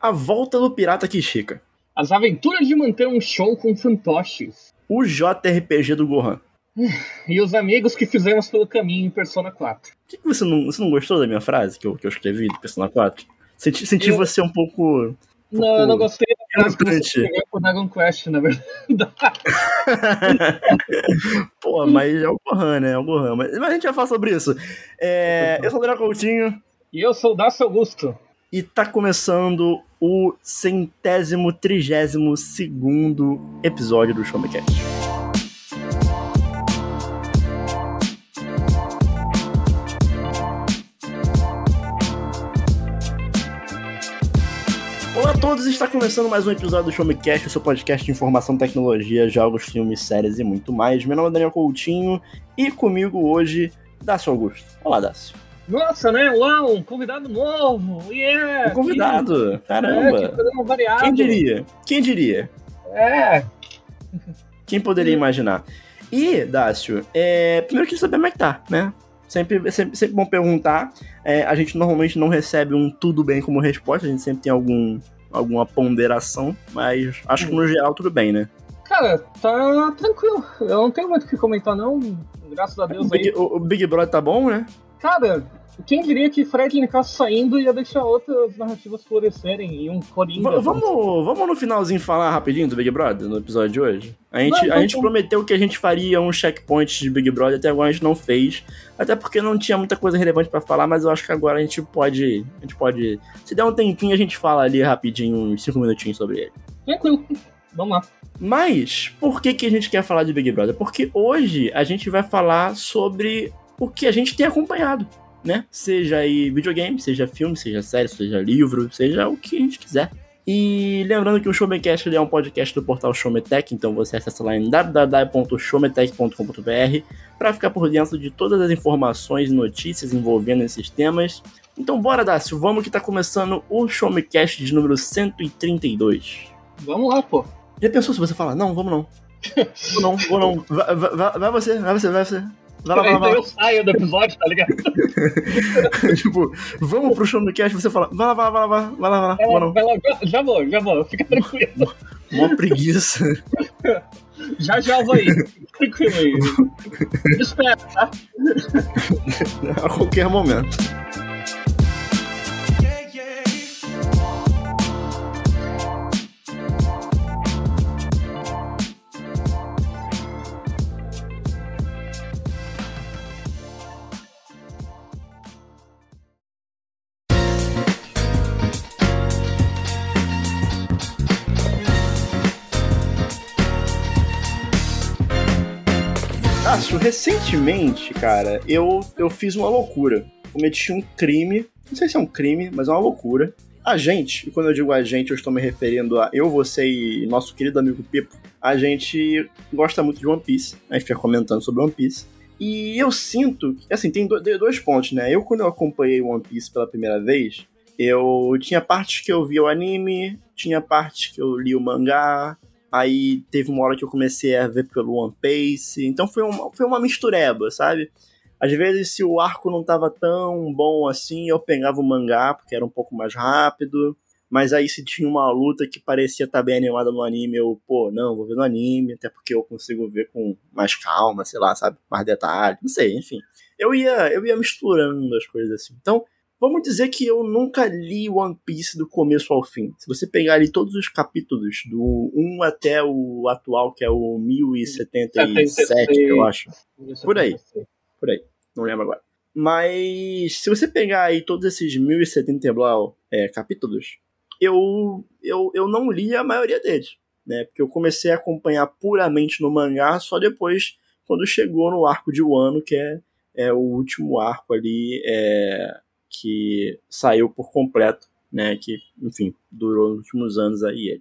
A volta do pirata Kishika. As aventuras de manter um show com fantoches. O JRPG do Gohan. E os amigos que fizemos pelo caminho em Persona 4. Por que, você, não, você não gostou da minha frase que eu, que eu escrevi de Persona 4? Senti, senti Eu- você um pouco. Não, eu não gostei da frase que pro Dragon Quest, na verdade. Pô, mas é o Gohan, né? É o Gohan. Mas, mas a gente vai falar sobre isso. É, eu sou o Daniel Coutinho E eu sou o Dácio Augusto. E tá começando o centésimo, trigésimo segundo episódio do Show Me a todos, está começando mais um episódio do Show Me Cast, o seu podcast de informação, tecnologia, jogos, filmes, séries e muito mais. Meu nome é Daniel Coutinho e comigo hoje, Dácio Augusto. Olá, Dácio. Nossa, né? Uau, um convidado novo. Yeah! Um convidado, Que, é, caramba. que programa variado. Quem diria? Quem diria? É. Quem poderia imaginar? E, Dácio, é, primeiro eu queria saber como é que tá, né? Sempre, sempre, sempre bom perguntar. É, a gente normalmente não recebe um tudo bem como resposta, a gente sempre tem algum, alguma ponderação, mas acho que no geral tudo bem, né? Cara, tá tranquilo. Eu não tenho muito o que comentar, não. Graças a O Deus Big, aí. o- o Big Brother tá bom, né? Cara, quem diria que Fred Nicasso saindo ia deixar outras narrativas florescerem e um Coringa. V- vamos, vamos no finalzinho falar rapidinho do Big Brother, no episódio de hoje? A gente, Vamos, a gente vamos. prometeu que a gente faria um checkpoint de Big Brother, até agora a gente não fez. Até porque não tinha muita coisa relevante pra falar, mas eu acho que agora a gente pode. A gente pode. Se der um tempinho, a gente fala ali rapidinho, uns 5 minutinhos sobre ele. Tranquilo. Vamos lá. Mas, por que, que a gente quer falar de Big Brother? Porque hoje a gente vai falar sobre o que a gente tem acompanhado, né? Seja aí videogame, seja filme, seja série, seja livro, seja o que a gente quiser. E lembrando que o Showmecast é um podcast do portal Showmetech, então você acessa lá em www.showmetech.com.br para ficar por dentro de todas as informações e notícias envolvendo esses temas. Então bora, Dácio, vamos que tá começando o Showmecast de número 132. Vamos lá, pô. Já pensou se você falar, não, vamos não. Vou não, vou não. Vai, vai, vai você, vai você, vai você. Vai lá, vai lá, então eu saio do episódio, tá ligado? tipo, vamos pro show do cast, você fala, vai lá, vai lá, vai lá, vai lá, vai lá, vai lá, Vai vou lá, não. vai lá, já- já vou, já vou, fica tranquilo. Mó preguiça. Já já vou aí. Tranquilo aí. Espera, tá? A qualquer momento. Recentemente, cara, eu, eu fiz uma loucura. Cometi um crime. Não sei se é um crime, mas é uma loucura. A gente, e quando eu digo a gente, eu estou me referindo a eu, você e nosso querido amigo Pipo, a gente gosta muito de One Piece. A gente fica comentando sobre One Piece. E eu sinto, assim, tem dois pontos, né? Eu, quando eu acompanhei One Piece pela primeira vez, eu tinha partes que eu via o anime, tinha partes que eu li o mangá, Aí teve uma hora que eu comecei a ver pelo One Piece. Então foi uma, foi uma mistureba, sabe? Às vezes, se o arco não tava tão bom assim, eu pegava o mangá, porque era um pouco mais rápido. Mas aí, se tinha uma luta que parecia estar bem animada no anime, eu, pô, não, vou ver no anime, até porque eu consigo ver com mais calma, sei lá, sabe? Mais detalhe, não sei, enfim. Eu ia, eu ia misturando as coisas assim. Então, Vamos dizer que eu nunca li One Piece do começo ao fim. Se você pegar ali todos os capítulos, do 1 até o atual, que é o 1077, eu acho. Por aí. Por aí. Não lembro agora. Mas se você pegar aí todos esses 1070 e blau é, capítulos, eu, eu, eu não li a maioria deles. Né? Porque eu comecei a acompanhar puramente no mangá só depois, quando chegou no arco de Wano, que é, é o último arco ali. É, que saiu por completo, né? Que, enfim, durou nos últimos anos aí.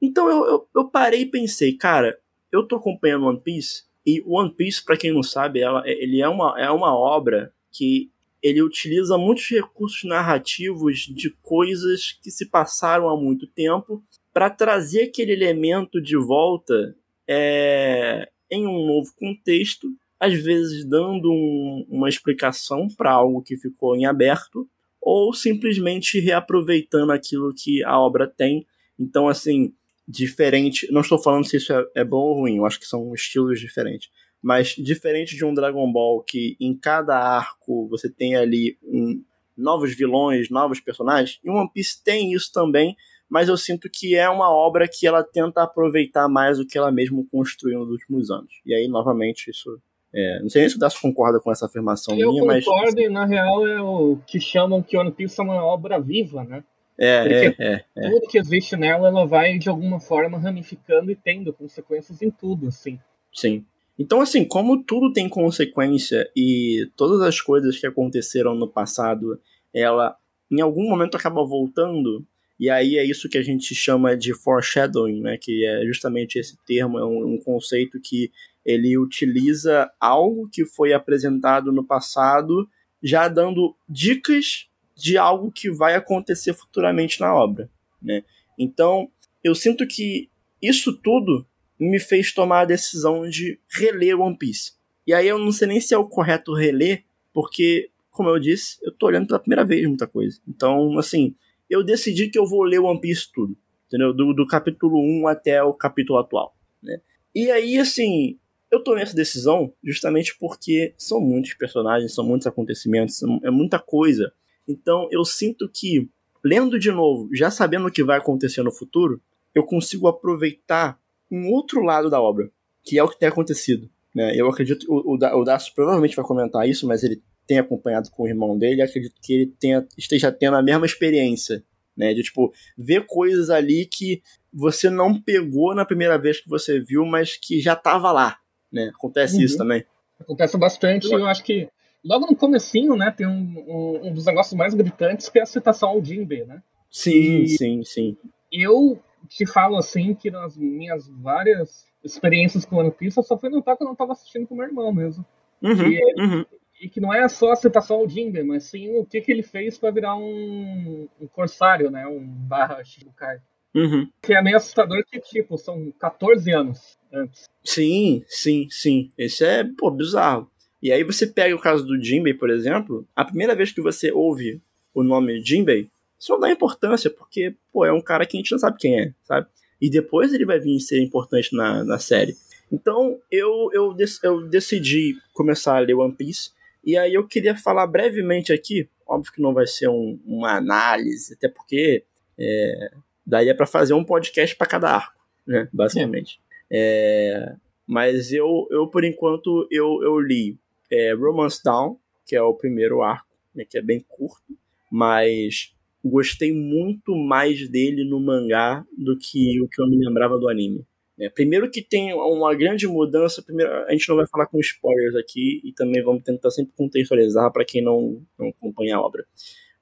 Então eu, eu, eu parei e pensei, cara, eu tô acompanhando One Piece, e One Piece, para quem não sabe, ela, ele é uma, é uma obra que ele utiliza muitos recursos narrativos de coisas que se passaram há muito tempo para trazer aquele elemento de volta é, em um novo contexto às vezes dando um, uma explicação para algo que ficou em aberto, ou simplesmente reaproveitando aquilo que a obra tem. Então, assim, diferente. Não estou falando se isso é, é bom ou ruim, eu acho que são estilos diferentes. Mas diferente de um Dragon Ball, que em cada arco você tem ali um, novos vilões, novos personagens, e One Piece tem isso também, mas eu sinto que é uma obra que ela tenta aproveitar mais o que ela mesma construiu nos últimos anos. E aí, novamente, isso é, não sei nem se o Dacio concorda com essa afirmação eu minha, mas. Eu concordo, e na real é o que chamam que One Piece é uma obra viva, né? É, Porque é, é, tudo que existe nela, ela vai de alguma forma ramificando e tendo consequências em tudo, assim. Sim. Então, assim, como tudo tem consequência e todas as coisas que aconteceram no passado, ela em algum momento acaba voltando, e aí é isso que a gente chama de foreshadowing, né? Que é justamente esse termo, é um, um conceito que ele utiliza algo que foi apresentado no passado, já dando dicas de algo que vai acontecer futuramente na obra, né? Então, eu sinto que isso tudo me fez tomar a decisão de reler One Piece. E aí eu não sei nem se é o correto reler, porque, como eu disse, eu tô olhando pela primeira vez muita coisa. Então, assim, eu decidi que eu vou ler One Piece tudo, entendeu? Do, do capítulo 1 até o capítulo atual, né? E aí, assim, eu tomei essa decisão justamente porque são muitos personagens, são muitos acontecimentos, é muita coisa. Então eu sinto que, lendo de novo, já sabendo o que vai acontecer no futuro, eu consigo aproveitar um outro lado da obra, que é o que tem acontecido. Né? Eu acredito, o, o, o provavelmente vai comentar isso, mas ele tem acompanhado com o irmão dele, acredito que ele tenha, esteja tendo a mesma experiência, né? De tipo, ver coisas ali que você não pegou na primeira vez que você viu, mas que já estava lá, né? Acontece uhum. isso também. Acontece bastante, eu acho que logo no comecinho, né, tem um, um, um, dos negócios mais gritantes que é a citação ao Jinbe, né? Sim, e sim, sim. Eu te falo assim que nas minhas várias experiências com One Piece, eu só fui notar quando eu tava assistindo com meu irmão mesmo. Uhum, e, uhum. e, que não é só a citação ao Jinbe, mas sim o que, que ele fez para virar um, um corsário, né? Um barra Shibukai. Uhum. Que é meio assustador que, tipo, são 14 anos antes. Sim, sim, sim. Esse é, pô, bizarro. E aí você pega o caso do Jinbei, por exemplo, a primeira vez que você ouve o nome Jinbei, isso não dá importância, porque, pô, é um cara que a gente não sabe quem é, sabe? E depois ele vai vir ser importante na, na série. Então, eu, eu, eu decidi começar a ler One Piece, e aí eu queria falar brevemente aqui, óbvio que não vai ser um, uma análise, até porque é, daí é para fazer um podcast para cada arco, né, basicamente. É, mas eu, eu, por enquanto, eu, eu li é, Romance Down, que é o primeiro arco, né, que é bem curto, mas gostei muito mais dele no mangá do que o que eu me lembrava do anime. É, primeiro que tem uma grande mudança, primeiro, a gente não vai falar com spoilers aqui e também vamos tentar sempre contextualizar para quem não, não acompanha a obra.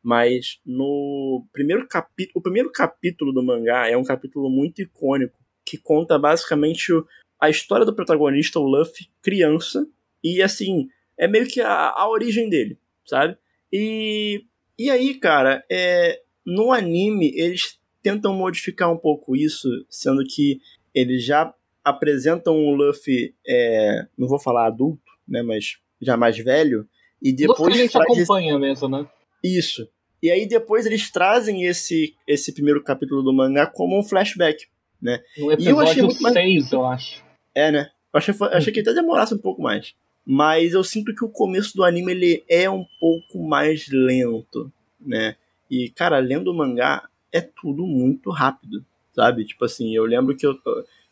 Mas no primeiro capítulo, o primeiro capítulo do mangá é um capítulo muito icônico que conta basicamente a história do protagonista, o Luffy, criança, e assim, é meio que a, a origem dele, sabe? E, e aí, cara, é, no anime eles tentam modificar um pouco isso, sendo que eles já apresentam o Luffy, é, não vou falar adulto, né, mas já mais velho, e depois... Luffy a gente acompanha mesmo, né? Isso. E aí depois eles trazem esse, esse primeiro capítulo do mangá como um flashback, né? No episódio e eu achei muito 6, mais... eu acho. É, né? Eu achei, achei que até demorasse um pouco mais. Mas eu sinto que o começo do anime ele é um pouco mais lento, né? E, cara, lendo o mangá é tudo muito rápido, sabe? Tipo assim, eu lembro que eu,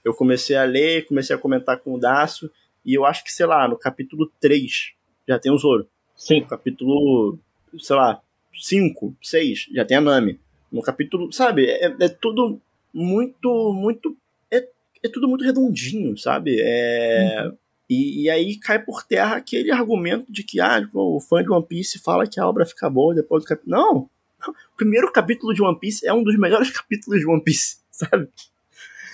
eu comecei a ler, comecei a comentar com o Daço, e eu acho que, sei lá, no capítulo 3 já tem o Zoro. Sim. No capítulo, sei lá, 5, 6 já tem a Nami. No capítulo, sabe? É, é tudo muito, muito. É, é tudo muito redondinho, sabe? É. Uhum. E, e, aí cai por terra aquele argumento de que ah, o fã de One Piece fala que a obra fica boa depois do capítulo. Não! O primeiro capítulo de One Piece é um dos melhores capítulos de One Piece, sabe?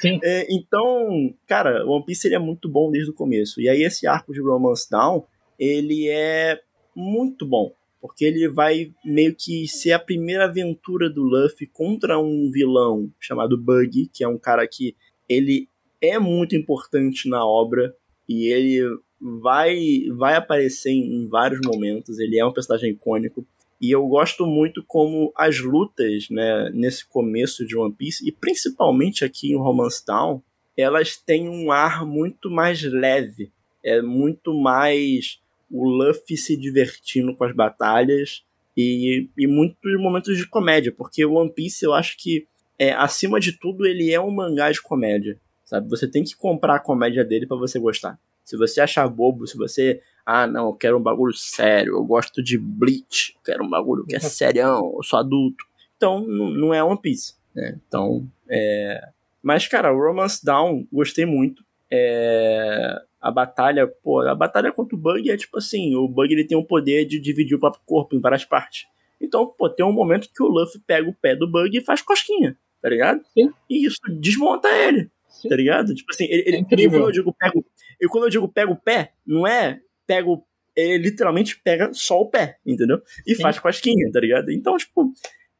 Sim. É, então, cara, One Piece ele é muito bom desde o começo. E aí esse arco de Romance Down, ele é muito bom. Porque ele vai meio que ser a primeira aventura do Luffy contra um vilão chamado Buggy, que é um cara que ele é muito importante na obra e ele vai vai aparecer em vários momentos. Ele é um personagem icônico. E eu gosto muito como as lutas, né, nesse começo de One Piece, e principalmente aqui em Romance Town, elas têm um ar muito mais leve. É muito mais o Luffy se divertindo com as batalhas e, e muitos momentos de comédia, porque o One Piece eu acho que, é, acima de tudo, ele é um mangá de comédia, sabe? Você tem que comprar a comédia dele para você gostar. Se você achar bobo, se você ah, não, eu quero um bagulho sério, eu gosto de Bleach, eu quero um bagulho que é serião, eu sou adulto. Então, não é One Piece, né? Então, é... Mas, cara, o Romance Down, gostei muito. É... A batalha, pô, a batalha contra o Bug é tipo assim, o Bug ele tem o poder de dividir o próprio corpo em várias partes. Então, pô, tem um momento que o Luffy pega o pé do Bug e faz cosquinha, tá ligado? Sim. E isso desmonta ele, Sim. tá ligado? Tipo assim, ele, é incrível. quando eu digo pego, e quando eu digo pega o pé, não é pega o. Ele literalmente pega só o pé, entendeu? E Sim. faz cosquinha, tá ligado? Então, tipo,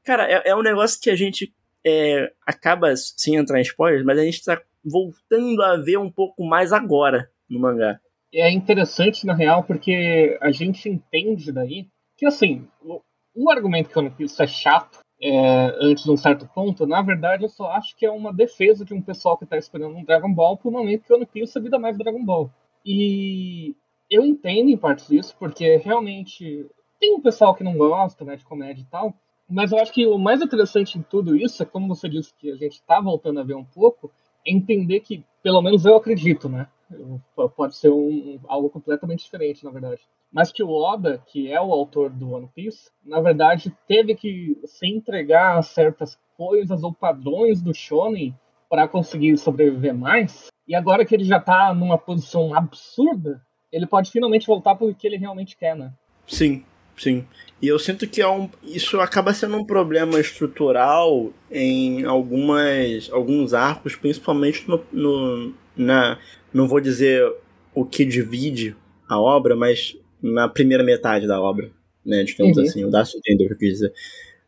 cara, é, é um negócio que a gente é, acaba, sem entrar em spoilers, mas a gente tá voltando a ver um pouco mais agora no mangá. É interessante, na real, porque a gente entende daí que, assim, o, argumento que eu Piece é chato é, antes de um certo ponto, na verdade, eu só acho que é uma defesa de um pessoal que está esperando um Dragon Ball pro momento que One Piece é vida mais Dragon Ball. E eu entendo em parte isso, porque realmente tem um pessoal que não gosta né, de comédia e tal, mas eu acho que o mais interessante em tudo isso é, como você disse que a gente está voltando a ver um pouco, é entender que, pelo menos eu acredito, né? Pode ser um, algo completamente diferente, na verdade. Mas que o Oda, que é o autor do One Piece, na verdade teve que se entregar a certas coisas ou padrões do Shonen para conseguir sobreviver mais. E agora que ele já está numa posição absurda, ele pode finalmente voltar para o que ele realmente quer, né? Sim, sim. E eu sinto que é um, isso acaba sendo um problema estrutural em algumas, alguns arcos, principalmente no, no, na. Não vou dizer o que divide a obra, mas na primeira metade da obra, né? Digamos uhum. assim, o Dácio entendeu o que eu quis dizer.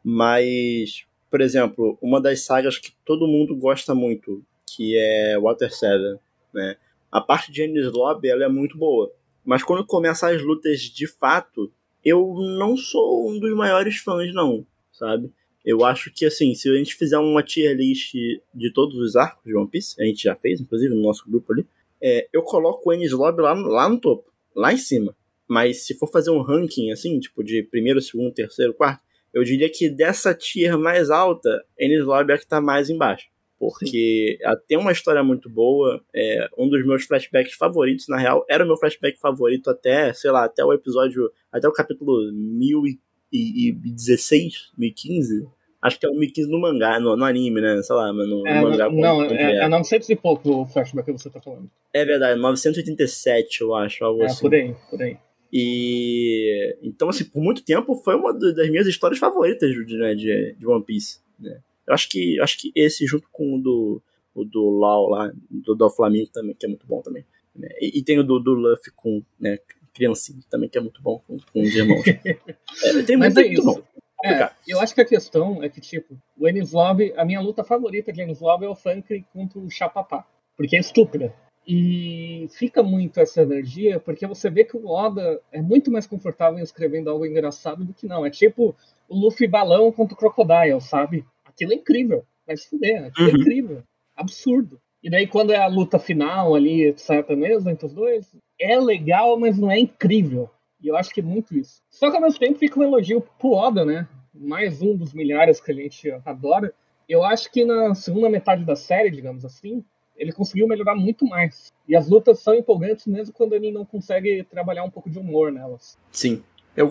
Mas, por exemplo, uma das sagas que todo mundo gosta muito, que é Water Seven, né? a parte de Ennis Lobby ela é muito boa. Mas quando começam as lutas de fato, eu não sou um dos maiores fãs, não, sabe? Eu acho que, assim, se a gente fizer uma tier list de todos os arcos de One Piece, a gente já fez, inclusive, no nosso grupo ali, é, eu coloco o Ennis Lobby lá, lá no topo, lá em cima. Mas se for fazer um ranking, assim, tipo, de primeiro, segundo, terceiro, quarto, eu diria que dessa tier mais alta, Ennis Lobby é que tá mais embaixo porque ela tem uma história muito boa. É, um dos meus flashbacks favoritos, na real, era o meu flashback favorito até, sei lá, até o episódio, até o capítulo 1016, 1015. Acho que é o 1015 no mangá, no, no anime, né? Sei lá, mas no, é, mangá. Não, é, é 900 e pouco o flashback que você tá falando. É verdade, 987, eu acho, algo é, assim. por aí, por aí. E então, assim, por muito tempo foi uma das minhas histórias favoritas de, né, de, de One Piece. Né? Eu acho que, acho que esse, junto com o do, o do Lau lá, do, do Flamengo também, que é muito bom também. Né? E, e, tem o do, do Luffy com né, criancinha também, que é muito bom com, com os irmãos. é, tem Mas muito, é muito bom. É, eu acho que a questão é que, tipo, o Enis Lobby, a minha luta favorita de Enis Lobby é o Funk contra o Chapapá. Porque é estúpida. E fica muito essa energia, porque você vê que o Oda é muito mais confortável em escrevendo algo engraçado do que não. É tipo o Luffy balão contra o Crocodile, sabe? Aquilo é incrível. Vai se fuder, aquilo é uhum. é incrível. Absurdo. E daí quando é a luta final ali, etc. mesmo, entre os dois, é legal, mas não é incrível. E eu acho que é muito isso. Só que ao mesmo tempo fica um elogio pro Oda, né? Mais um dos milhares que a gente adora. Eu acho que na segunda metade da série, digamos assim, ele conseguiu melhorar muito mais. E as lutas são empolgantes mesmo quando ele não consegue trabalhar um pouco de humor nelas. Sim. Eu,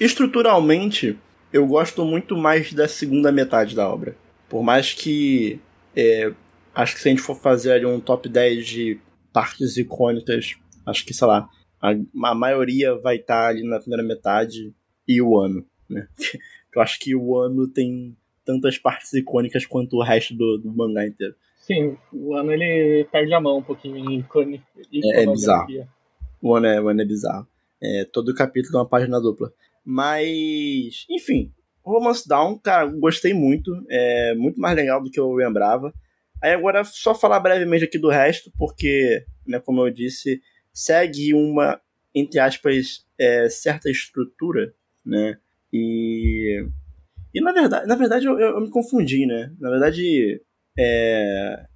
estruturalmente, eu gosto muito mais da segunda metade da obra. Por mais que. É, acho que se a gente for fazer ali um top 10 de partes icônicas, acho que, sei lá, a, a maioria vai estar tá ali na primeira metade e o ano, né? Eu acho que o ano tem tantas partes icônicas quanto o resto do, do mangá inteiro. Sim, o ano ele perde a mão um pouquinho em icônico. É, é bizarro. O ano é, o ano é bizarro. É, todo capítulo é uma página dupla. Mas, enfim, Romance Down, cara, gostei muito. É muito mais legal do que eu lembrava. Aí agora, só falar brevemente aqui do resto, porque, né, como eu disse, segue uma, entre aspas, é, certa estrutura, né? E. E na verdade, na verdade eu, eu, eu me confundi, né? Na verdade, é,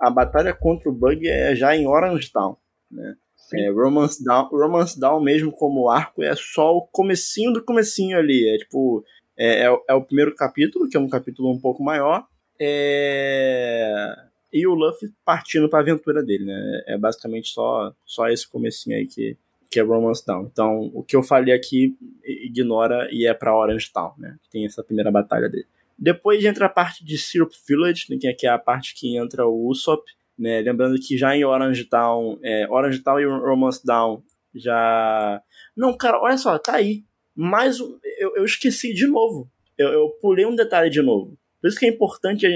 a batalha contra o Bug é já em Orange Town, né? É, Romance, Down, Romance Down mesmo como arco é só o comecinho do comecinho ali, é tipo é, é, é o primeiro capítulo, que é um capítulo um pouco maior, é... e o Luffy partindo para a aventura dele, né? É basicamente só só esse comecinho aí que que é Romance Down. Então, o que eu falei aqui ignora e é para Orange Town, né? Tem essa primeira batalha dele. Depois entra a parte de Syrup Village, né, que é a parte que entra o Usopp, né? Lembrando que já em Orange Town, é, Orange Town e Romance Down já. Não, cara, olha só, tá aí. Mas eu, eu esqueci de novo. Eu, eu, pulei um detalhe de novo. Por isso que é importante.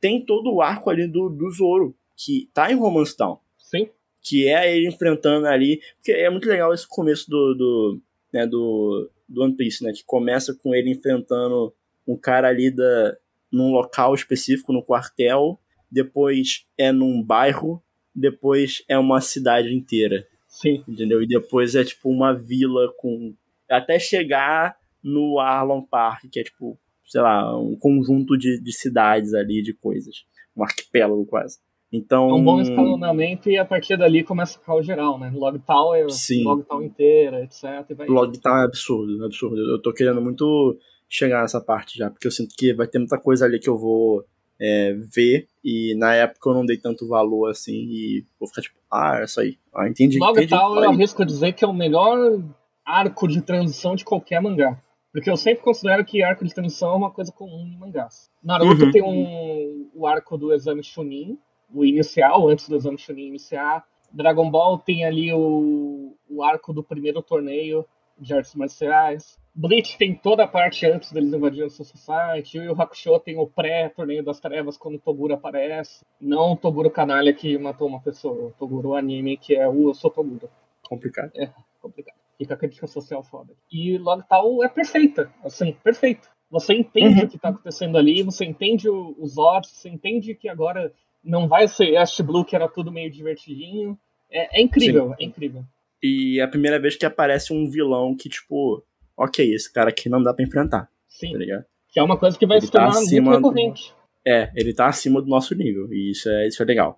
Tem todo o arco ali do, do Zoro, que tá em Romance Town. Sim que é ele enfrentando ali. Porque é muito legal esse começo do, do, né, do, do One Piece, né? Que começa com ele enfrentando um cara ali da, num local específico, no quartel, depois é num bairro, depois é uma cidade inteira. Sim. Entendeu? E depois é tipo uma vila com. Até chegar no Arlon Park, que é tipo, sei lá, um conjunto de, de cidades ali, de coisas. Um arquipélago quase. Então, é um bom escalonamento e a partir dali começa a ficar o geral, né? Logtown é Sim. Logtown inteira, etc. Logtown é absurdo, é absurdo. Eu tô querendo muito chegar nessa parte já, porque eu sinto que vai ter muita coisa ali que eu vou é, ver e na época eu não dei tanto valor assim e vou ficar tipo, ah, é isso aí. Ah, entendi. Logtown eu arrisco dizer que é o melhor arco de transição de qualquer mangá. Porque eu sempre considero que arco de transição é uma coisa comum em mangás. Naruto uhum. tem um, o arco do exame Chunin, o inicial, antes do exame Chunin iniciar. Dragon Ball tem ali o, o arco do primeiro torneio de artes marciais. Bleach tem toda a parte antes deles invadirem o Society. O Yu Hakusho tem o pré-torneio das trevas quando o Toguro aparece. Não o Toguro canalha que matou uma pessoa. O Toguro anime que é o Eu Sou Toguro. Complicado. É, complicado. Fica a crítica social foda. E logo tal é perfeita. Assim, perfeito. Você entende uhum. o que tá acontecendo ali, você entende os odds, você entende que agora não vai ser Ash Blue, que era tudo meio divertidinho. É, é incrível, Sim. é incrível. E é a primeira vez que aparece um vilão que, tipo, ok, esse cara aqui não dá pra enfrentar. Sim. Tá que é uma coisa que vai ele se tornar tá muito recorrente. Do... É, ele tá acima do nosso nível. E isso é, isso é legal.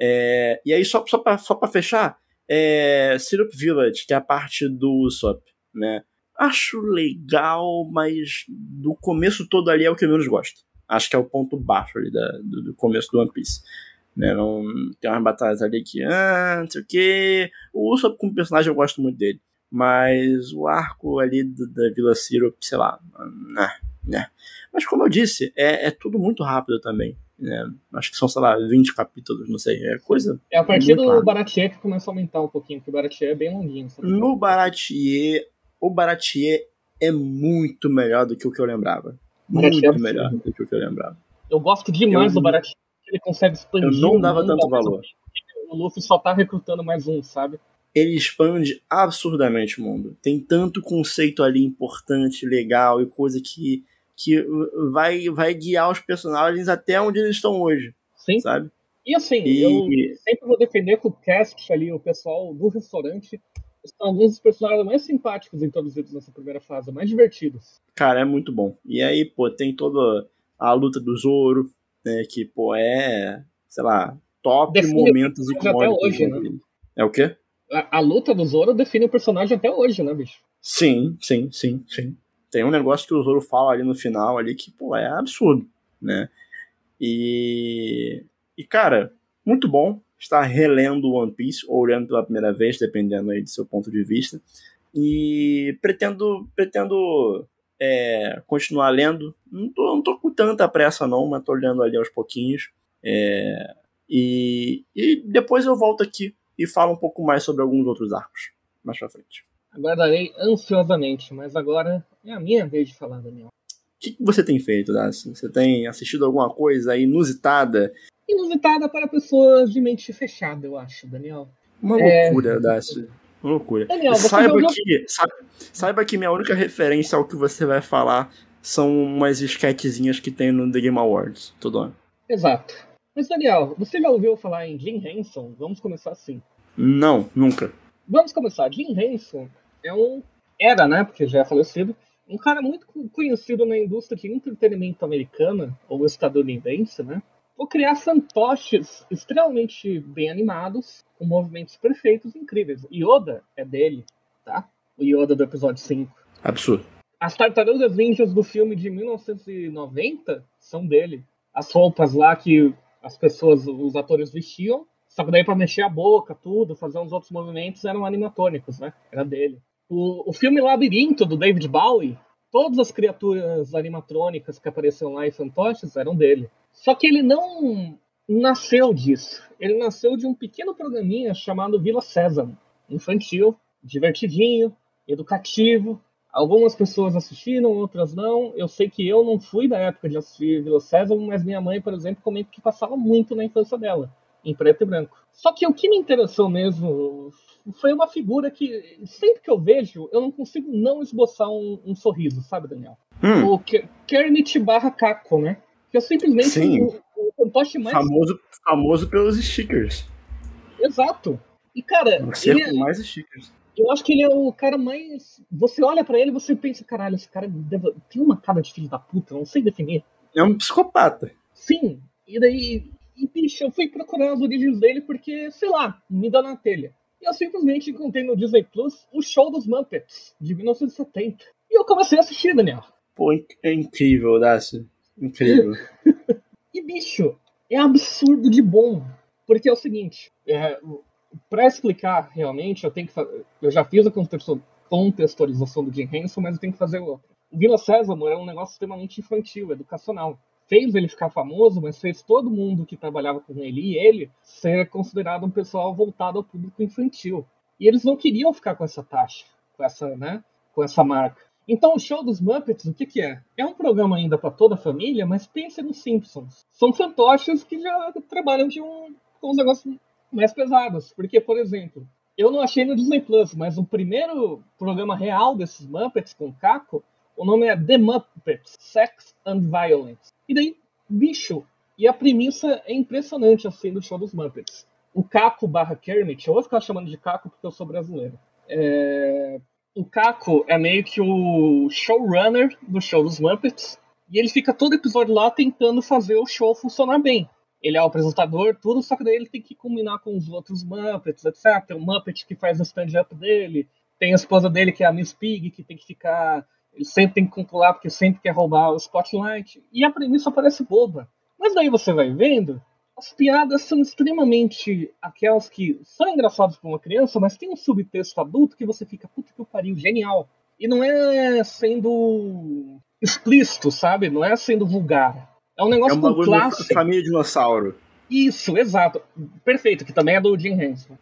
É, e aí, só, só, pra, só pra fechar, é, Syrup Village, que é a parte do Usopp, né? Acho legal, mas do começo todo ali é o que eu menos gosto acho que é o ponto baixo ali da, do, do, começo do One Piece. Né, não, tem umas batalhas ali que, ah, não sei o que. O Usopp como personagem eu gosto muito dele. Mas o arco ali do, da Vila Syrup, sei lá, né, né. Mas como eu disse, é, é tudo muito rápido também. Né? Acho que são, sei lá, 20 capítulos, não sei. É coisa. É a partir do Baratier que começa a aumentar um pouquinho, porque o Baratier é bem longuinho. No Baratier, o Baratier é muito melhor do que o que eu lembrava. Muito é melhor do que o que eu lembrava. Eu gosto demais eu, do Baratinho. Ele consegue expandir. Eu não dava tanto valor. O Luffy só tá recrutando mais um, sabe? Ele expande absurdamente o mundo. Tem tanto conceito ali importante, legal e coisa que, que vai, vai guiar os personagens até onde eles estão hoje. Sim. Sabe? E assim, e... eu sempre vou defender que o cast ali, o pessoal do restaurante, são alguns dos personagens mais simpáticos introduzidos nessa primeira fase, mais divertidos. Cara, é muito bom. E aí, pô, tem toda a luta do Zoro, né, que, pô, é, sei lá, top define momentos e até hoje, né? É o quê? A, a, luta do Zoro define o personagem até hoje, né, bicho? Sim, sim, sim, sim. Tem um negócio que o Zoro fala ali no final ali que, pô, é absurdo, né? E e cara, muito bom estar relendo One Piece ou olhando pela primeira vez, dependendo aí do seu ponto de vista. E pretendo pretendo é, continuar lendo. Não tô, não tô com tanta pressa não, mas tô lendo ali aos pouquinhos. É, e, e depois eu volto aqui e falo um pouco mais sobre alguns outros arcos mais pra frente. Aguardarei ansiosamente, mas agora é a minha vez de falar, Daniel. O que, que você tem feito, Dácio? Você tem assistido alguma coisa inusitada? Inusitada para pessoas de mente fechada, eu acho, Daniel. Uma é... loucura, Dácio. Uma loucura. Daniel, saiba, que, saiba que minha única referência ao que você vai falar são umas esquetezinhas que tem no The Game Awards todo ano. Exato. Mas, Daniel, você já ouviu falar em Jim Henson? Vamos começar assim. Não, nunca. Vamos começar. Jim Henson é um. Era, né? Porque já é falecido. um cara muito conhecido na indústria de entretenimento americana, ou estadunidense, né? Vou criar fantoches extremamente bem animados, com movimentos perfeitos e incríveis. Yoda é dele, tá? O Yoda do episódio 5. Absurdo. As tartarugas ninjas do filme de 1990 são dele. As roupas lá que as pessoas, os atores vestiam, só que daí pra mexer a boca, tudo, fazer uns outros movimentos, eram animatônicos, né? Era dele. O, o filme Labirinto, do David Bowie, todas as criaturas animatrônicas que apareceram lá em fantoches eram dele. Só que ele não nasceu disso. Ele nasceu de um pequeno programinha chamado Vila Sésamo. Infantil, divertidinho, educativo. Algumas pessoas assistiram, outras não. Eu sei que eu não fui da época de assistir Vila Sésamo, mas minha mãe, por exemplo, comenta que passava muito na infância dela, em preto e branco. Só que o que me interessou mesmo foi uma figura que, sempre que eu vejo, eu não consigo não esboçar um, um sorriso, sabe, Daniel? Hum. O Kermit barra Caco, né? Que é simplesmente Sim. o, o fantoche mais. Famoso, famoso pelos stickers. Exato. E, cara. Você ele é mais stickers. Eu acho que ele é o cara mais. Você olha para ele e você pensa, caralho, esse cara deve... tem uma cara de filho da puta, não sei definir. É um psicopata. Sim. E daí. E, bicho, eu fui procurar as origens dele porque, sei lá, me dá na telha. E eu simplesmente encontrei no Disney Plus o show dos Muppets, de 1970. E eu comecei a assistir, Daniel. Pô, é incrível, Dácio. Incrível. e, bicho, é absurdo de bom. Porque é o seguinte, é, para explicar realmente, eu tenho que fazer, eu já fiz a contextualização do Jim Henson, mas eu tenho que fazer outra. O Vila Sésamo era um negócio extremamente infantil, educacional. Fez ele ficar famoso, mas fez todo mundo que trabalhava com ele e ele ser considerado um pessoal voltado ao público infantil. E eles não queriam ficar com essa taxa, com essa, né, com essa marca. Então, o show dos Muppets, o que, que é? É um programa ainda para toda a família, mas pensa nos Simpsons. São fantoches que já trabalham de um, com uns negócios mais pesados. Porque, por exemplo, eu não achei no Disney Plus, mas o primeiro programa real desses Muppets com Caco, o nome é The Muppets Sex and Violence. E daí, bicho, e a premissa é impressionante assim do show dos Muppets. O Caco barra Kermit, eu vou ficar chamando de Caco porque eu sou brasileiro. É, o Caco é meio que o showrunner do show dos Muppets. E ele fica todo episódio lá tentando fazer o show funcionar bem. Ele é o apresentador, tudo, só que daí ele tem que combinar com os outros Muppets, etc. Tem o Muppet que faz o stand-up dele, tem a esposa dele que é a Miss Pig, que tem que ficar. Ele sempre tem que controlar porque sempre quer roubar o spotlight. E a premissa parece boba. Mas daí você vai vendo as piadas são extremamente aquelas que são engraçadas para uma criança, mas tem um subtexto adulto que você fica, puta que pariu, genial. E não é sendo explícito, sabe? Não é sendo vulgar. É um negócio é um com classe. Família dinossauro. Isso, exato. Perfeito, que também é do Jim Henson.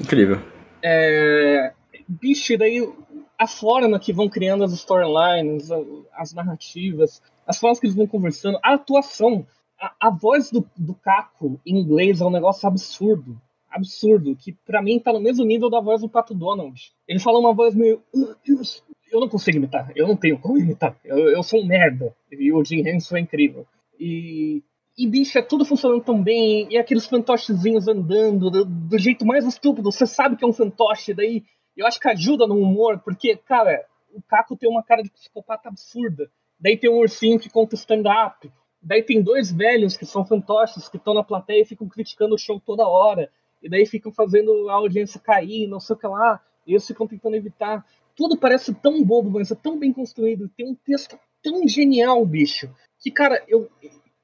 Incrível. É... Bicho, daí a forma que vão criando as storylines, as narrativas, as formas que eles vão conversando, a atuação a, voz do, do Caco em inglês é um negócio absurdo. Absurdo. Que para mim tá no mesmo nível da voz do Pato Donald. Ele fala uma voz meio. Eu não consigo imitar. Eu não tenho como imitar. Eu, eu sou um merda. E o Jim Henson é incrível. E. E, bicho, é tudo funcionando tão bem. E aqueles fantochezinhos andando do, do jeito mais estúpido. Você sabe que é um fantoche. Daí eu acho que ajuda no humor. Porque, cara, o Caco tem uma cara de psicopata absurda. Daí tem um ursinho que conta stand-up. Daí tem dois velhos que são fantoches que estão na plateia e ficam criticando o show toda hora. E daí ficam fazendo a audiência cair, não sei o que lá. E eles ficam tentando evitar. Tudo parece tão bobo, mas é tão bem construído. Tem um texto tão genial, bicho. Que, cara, eu,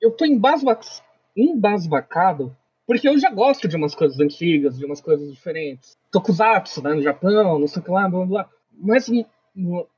eu tô embasbacado porque eu já gosto de umas coisas antigas, de umas coisas diferentes. Tokusatsu, né, no Japão, não sei o que lá, blá blá. Mas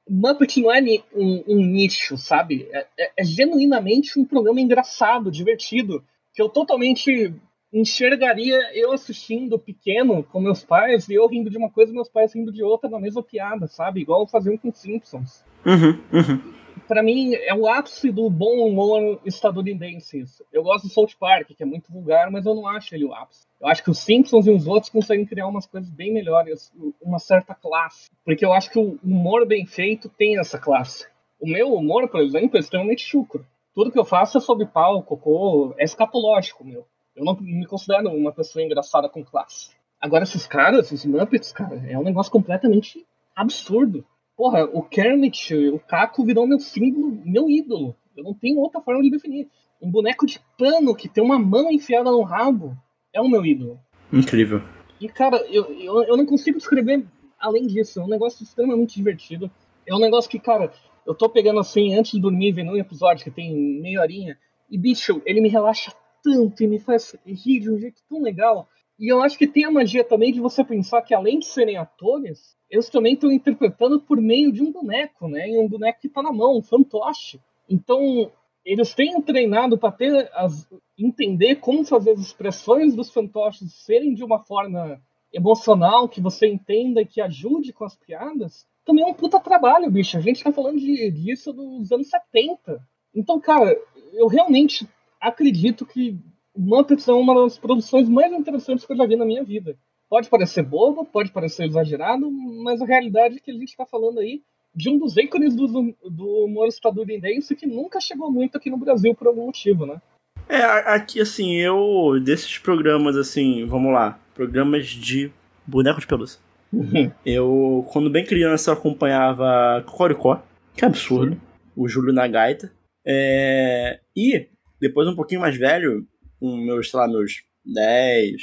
Muppet não é um, um nicho, sabe? É, é, é, genuinamente um programa engraçado, divertido, que eu totalmente enxergaria eu assistindo pequeno com meus pais e eu rindo de uma coisa e meus pais rindo de outra na mesma piada, sabe? Igual faziam com Simpsons. Uhum, uhum para mim, é o ápice do bom humor estadunidense. Isso. Eu gosto do South Park, que é muito vulgar, mas eu não acho ele o ápice. Eu acho que os Simpsons e os outros conseguem criar umas coisas bem melhores, uma certa classe. Porque eu acho que o humor bem feito tem essa classe. O meu humor, por exemplo, é extremamente chucro. Tudo que eu faço é sobre pau, cocô, é escatológico, meu. Eu não me considero uma pessoa engraçada com classe. Agora, esses caras, esses Muppets, cara, é um negócio completamente absurdo porra, o Kermit, o Caco virou meu símbolo, meu ídolo. Eu não tenho outra forma de definir. Um boneco de pano que tem uma mão enfiada no rabo é o meu ídolo. Incrível. E, cara, eu, eu, eu não consigo descrever além disso. É um negócio extremamente divertido. É um negócio que, cara, eu tô pegando assim, antes de dormir, vendo um episódio que tem meia horinha. E, bicho, ele me relaxa tanto e me faz rir de um jeito tão legal. E eu acho que tem a magia também de você pensar que, além de serem atores, eles também estão interpretando por meio de um boneco, né? E um boneco que tá na mão, um fantoche. Então, eles têm treinado para ter as, entender como fazer as expressões dos fantoches serem de uma forma emocional, que você entenda e que ajude com as piadas, também é um puta trabalho, bicho. A gente tá falando de, disso dos anos 70. Então, cara, eu realmente acredito que Muppets é uma das produções mais interessantes que eu já vi na minha vida. Pode parecer bobo, pode parecer exagerado, mas a realidade é que a gente está falando aí de um dos ícones do, do humor estadunidense que nunca chegou muito aqui no Brasil por algum motivo, né? É, aqui assim, eu, desses programas assim, vamos lá, programas de boneco de pelúcia. Uhum. Eu, quando bem criança, acompanhava Cocoricó, que absurdo, Sim. o Júlio na gaita. É, e, depois um pouquinho mais velho, com meus, sei lá, meus 10,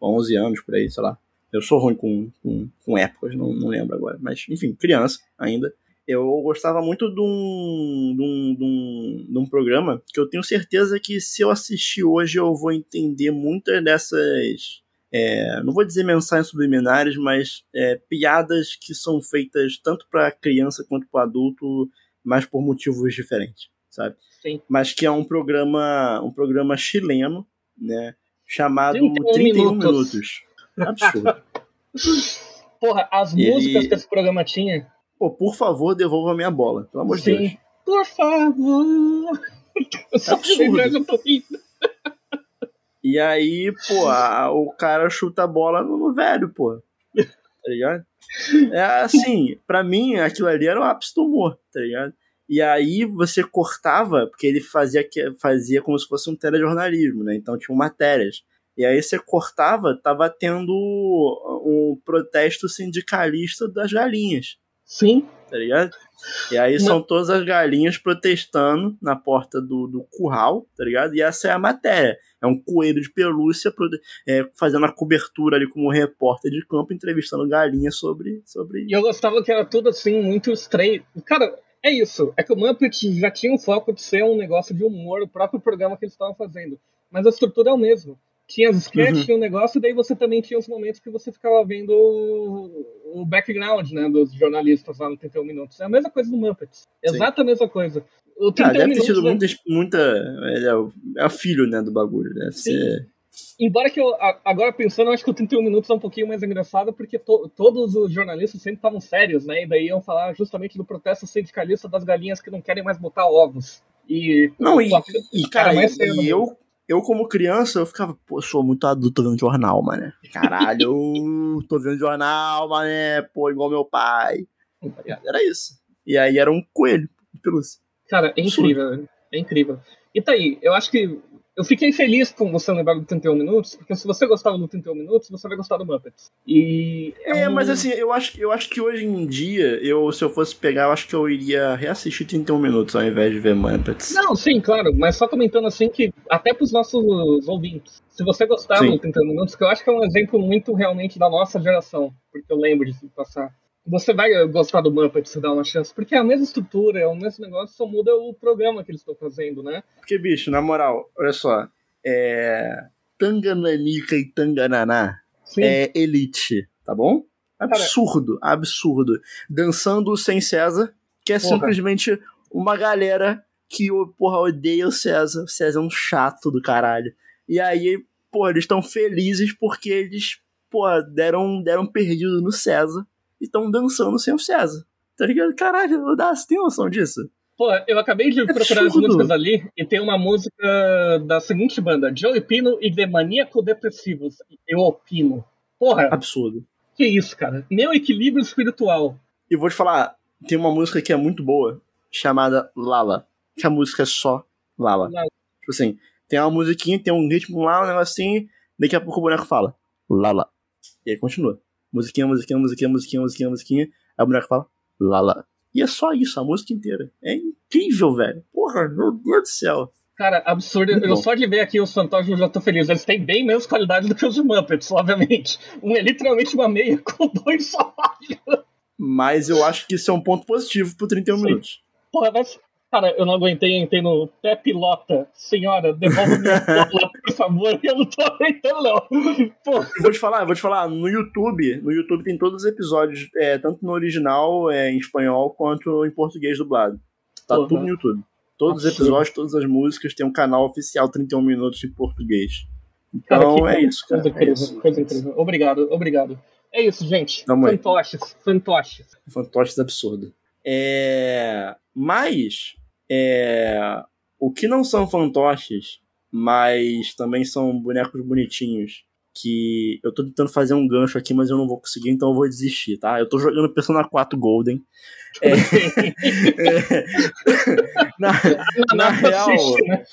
11 anos por aí, sei lá. Eu sou ruim com, com, com épocas, não, não lembro agora. Mas, enfim, criança ainda. Eu gostava muito de um, de, um, de, um, de um programa que eu tenho certeza que se eu assistir hoje eu vou entender muitas dessas. É, não vou dizer mensagens subliminares, mas é, piadas que são feitas tanto para criança quanto para adulto, mas por motivos diferentes, sabe? Sim. Mas que é um programa, um programa chileno, né? Chamado 31, 31 minutos. minutos. Absurdo. Porra, as Ele... músicas que esse programa tinha. Pô, por favor, devolva minha bola. Pelo amor de Deus. Por favor. Absurdo. E aí, pô, a, o cara chuta a bola no, no velho, pô. Tá ligado? É assim, pra mim, aquilo ali era o ápice do humor, tá ligado? E aí você cortava, porque ele fazia, fazia como se fosse um telejornalismo, né? Então tinham matérias. E aí você cortava, tava tendo um protesto sindicalista das galinhas. Sim. Tá ligado? E aí Não. são todas as galinhas protestando na porta do, do curral, tá ligado? E essa é a matéria. É um coelho de pelúcia é, fazendo a cobertura ali como repórter de campo, entrevistando galinhas sobre. sobre... E eu gostava que era tudo assim, muito estranho. Cara, é isso. É que o Muppet já tinha um foco de ser um negócio de humor, o próprio programa que eles estavam fazendo. Mas a estrutura é o mesmo tinha as sketches, uhum. tinha um negócio, e daí você também tinha os momentos que você ficava vendo o, o background, né, dos jornalistas lá no 31 Minutos. É a mesma coisa do Muppets. Exata a mesma coisa. O 31 ah, deve ter tido muita, muita... É, o, é o filho, né, do bagulho. Deve Sim. ser... Embora que eu, agora pensando, eu acho que o 31 Minutos é um pouquinho mais engraçado, porque to, todos os jornalistas sempre estavam sérios, né? E daí iam falar justamente do protesto sindicalista das galinhas que não querem mais botar ovos. E. Não, e, e cara, e, e eu, eu, como criança, eu ficava, pô, sou muito adulto vendo jornal, mano. Caralho, tô vendo jornal, mané, pô, igual meu pai. Era isso. E aí era um coelho de pelúcia. Cara, é incrível, é incrível. E tá aí, eu acho que eu fiquei feliz com você lembrar do 31 Minutos, porque se você gostava do 31 Minutos, você vai gostar do Muppets. E é, é um... mas assim, eu acho, eu acho que hoje em dia, eu, se eu fosse pegar, eu acho que eu iria reassistir 31 Minutos ao invés de ver Muppets. Não, sim, claro, mas só comentando assim que, até pros nossos ouvintes, se você gostava sim. do 31 Minutos, que eu acho que é um exemplo muito realmente da nossa geração, porque eu lembro de passar você vai gostar do Muppet se dar uma chance, porque é a mesma estrutura, é o mesmo negócio, só muda o programa que eles estão fazendo, né? Porque, bicho, na moral, olha só, é. Tangananica e Tangananá Sim. é elite, tá bom? Absurdo, Cara, absurdo. Dançando sem César, que é porra. simplesmente uma galera que, porra, odeia o César. O César é um chato do caralho. E aí, porra, eles estão felizes porque eles, porra, deram, deram perdido no César e estão dançando sem o César. Tá ligado? Caralho, você tem noção disso? Pô, eu acabei de é procurar absurdo. as músicas ali e tem uma música da seguinte banda: Joey Pino e The Maníaco Depressivos. Eu opino. Porra. Absurdo. Que isso, cara? Meu equilíbrio espiritual. E vou te falar, tem uma música que é muito boa, chamada Lala. Que a música é só Lala. Lala. Tipo assim, tem uma musiquinha, tem um ritmo lá, um negocinho, daqui a pouco o boneco fala Lala. E aí continua. Musiquinha, musiquinha, musiquinha, musiquinha, musiquinha, musiquinha. Aí o boneco fala Lala. E é só isso, a música inteira. É incrível, velho. Porra, meu Deus do céu. Cara, absurdo. Muito eu bom. só de ver aqui os fantoches eu já tô feliz. Eles têm bem menos qualidade do que os de Muppets, obviamente. Um é literalmente uma meia com dois salários. Mas eu acho que isso é um ponto positivo pro 31 Sim. minutos. Porra, mas Cara, eu não aguentei, entrei no pé pilota. Senhora, devolva minha bola, por favor. Eu não tô aguentando, não. Pô. Eu vou te falar, vou te falar, no YouTube, no YouTube tem todos os episódios, é, tanto no original, é, em espanhol, quanto em português dublado. Tá Porra. tudo no YouTube. Todos os episódios, todas as músicas, tem um canal oficial 31 minutos em português. Então cara, é isso, cara. Coisa incrível, é isso. coisa incrível. Obrigado, obrigado. É isso, gente. Tamo fantoches, aí. fantoches. Fantoches absurdo. É... Mas é... o que não são fantoches, mas também são bonecos bonitinhos. Que eu tô tentando fazer um gancho aqui, mas eu não vou conseguir, então eu vou desistir, tá? Eu tô jogando Persona 4 Golden. É... é... na, na real, né?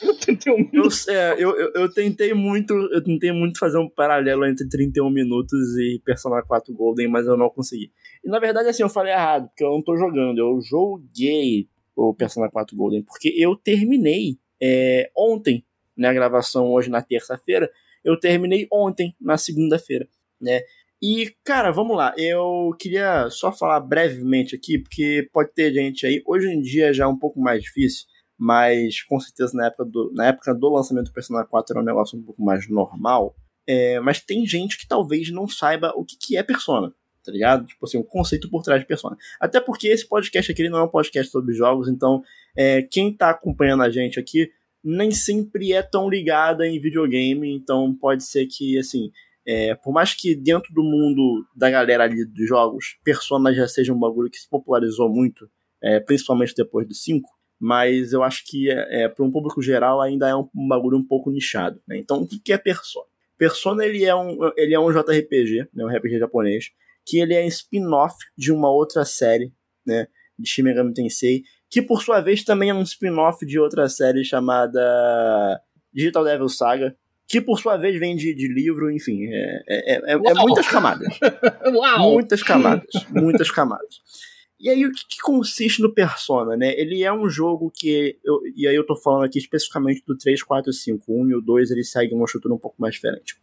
eu, é, eu, eu, eu, tentei muito, eu tentei muito fazer um paralelo entre 31 minutos e Persona 4 Golden, mas eu não consegui. E na verdade, assim, eu falei errado, porque eu não tô jogando. Eu joguei o Persona 4 Golden, porque eu terminei é, ontem, né, a gravação hoje na terça-feira, eu terminei ontem, na segunda-feira, né? E, cara, vamos lá, eu queria só falar brevemente aqui, porque pode ter gente aí, hoje em dia já é um pouco mais difícil, mas com certeza na época do, na época do lançamento do Persona 4 era um negócio um pouco mais normal, é, mas tem gente que talvez não saiba o que, que é Persona tá ligado? Tipo assim, o conceito por trás de Persona. Até porque esse podcast aqui não é um podcast sobre jogos, então é, quem tá acompanhando a gente aqui nem sempre é tão ligada em videogame, então pode ser que, assim, é, por mais que dentro do mundo da galera ali dos jogos, Persona já seja um bagulho que se popularizou muito, é, principalmente depois do 5, mas eu acho que é, é para um público geral ainda é um, um bagulho um pouco nichado. Né? Então, o que é Persona? Persona ele é um, ele é um JRPG, né, um RPG japonês, que ele é spin-off de uma outra série, né, de Shin Megami Tensei, que por sua vez também é um spin-off de outra série chamada Digital Devil Saga, que por sua vez vem de, de livro, enfim, é, é, é, é muitas camadas. Uau. Muitas camadas, muitas camadas. E aí, o que, que, consiste no Persona, né? Ele é um jogo que. Eu, e aí, eu tô falando aqui especificamente do 3, 4 e 5. O 1 e o 2 ele seguem uma estrutura um pouco mais diferente.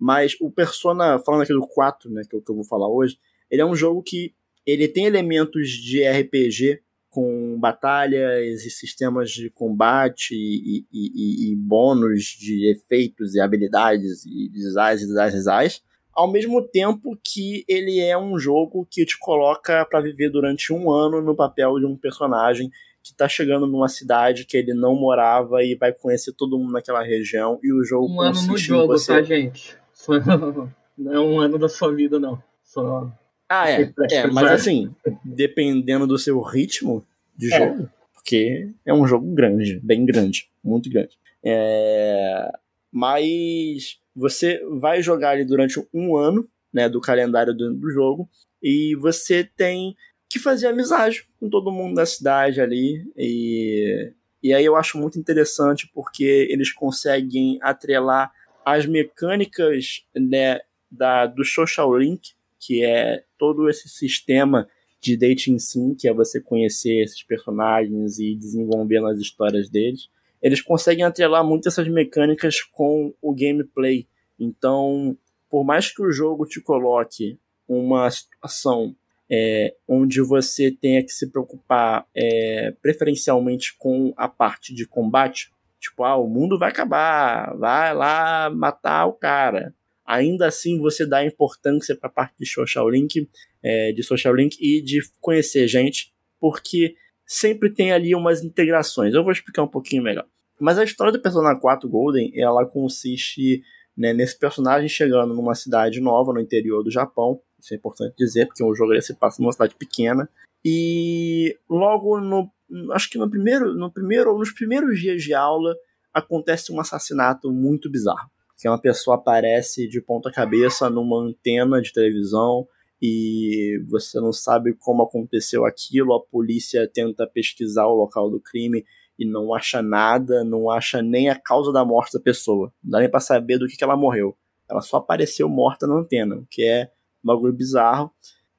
Mas o Persona, falando aqui do 4, né, que é o que eu vou falar hoje, ele é um jogo que ele tem elementos de RPG com batalhas e sistemas de combate e, e, e, e bônus de efeitos e habilidades e designs e designs, designs, ao mesmo tempo que ele é um jogo que te coloca para viver durante um ano no papel de um personagem que tá chegando numa cidade que ele não morava e vai conhecer todo mundo naquela região e o jogo um ano no jogo, você... tá, gente? não é um ano da sua vida, não. Só. Ah, é. é mas assim, dependendo do seu ritmo de é. jogo, porque é um jogo grande, bem grande, muito grande. É... Mas você vai jogar ali durante um ano, né, do calendário do, do jogo, e você tem que fazer amizade com todo mundo da cidade ali. E, e aí eu acho muito interessante porque eles conseguem atrelar as mecânicas né, da, do Social Link, que é todo esse sistema de dating sim, que é você conhecer esses personagens e desenvolver as histórias deles. Eles conseguem atrelar muito essas mecânicas com o gameplay. Então, por mais que o jogo te coloque uma situação é, onde você tenha que se preocupar é, preferencialmente com a parte de combate, Tipo, ah, o mundo vai acabar, vai lá matar o cara. Ainda assim, você dá importância para a parte de social link, é, de social link e de conhecer gente, porque sempre tem ali umas integrações. Eu vou explicar um pouquinho melhor. Mas a história do Persona 4 Golden, ela consiste né, nesse personagem chegando numa cidade nova no interior do Japão. Isso é importante dizer, porque o jogo se passa numa cidade pequena. E logo no acho que no primeiro, no primeiro, nos primeiros dias de aula acontece um assassinato muito bizarro. Que uma pessoa aparece de ponta cabeça numa antena de televisão e você não sabe como aconteceu aquilo, a polícia tenta pesquisar o local do crime e não acha nada, não acha nem a causa da morte da pessoa. Não dá nem pra saber do que, que ela morreu. Ela só apareceu morta na antena, o que é um bagulho bizarro.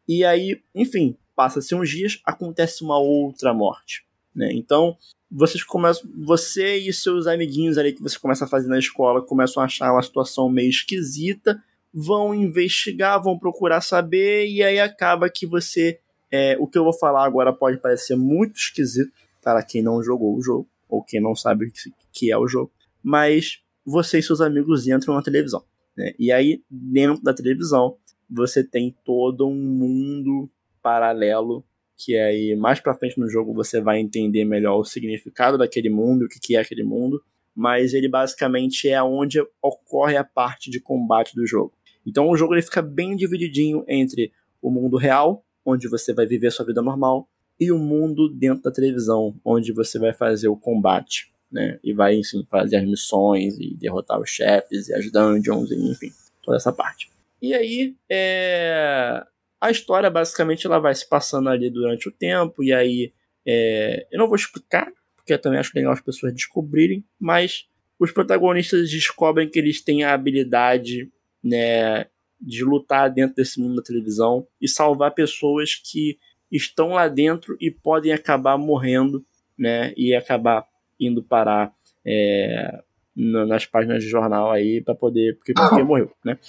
E aí, enfim, passa-se uns dias, acontece uma outra morte. Né? Então, vocês começam, você e seus amiguinhos ali que você começa a fazer na escola começam a achar uma situação meio esquisita, vão investigar, vão procurar saber, e aí acaba que você. É, o que eu vou falar agora pode parecer muito esquisito para quem não jogou o jogo, ou quem não sabe o que é o jogo, mas você e seus amigos entram na televisão. Né? E aí, dentro da televisão, você tem todo um mundo paralelo que aí mais para frente no jogo você vai entender melhor o significado daquele mundo, o que é aquele mundo, mas ele basicamente é onde ocorre a parte de combate do jogo. Então o jogo ele fica bem divididinho entre o mundo real, onde você vai viver sua vida normal, e o mundo dentro da televisão, onde você vai fazer o combate, né? E vai, enfim, fazer as missões e derrotar os chefes e as dungeons, e, enfim, toda essa parte. E aí, é... a história basicamente ela vai se passando ali durante o tempo, e aí é... eu não vou explicar, porque eu também acho legal as pessoas descobrirem, mas os protagonistas descobrem que eles têm a habilidade né, de lutar dentro desse mundo da televisão e salvar pessoas que estão lá dentro e podem acabar morrendo, né, e acabar indo parar é, nas páginas de jornal aí para poder porque, porque morreu, né?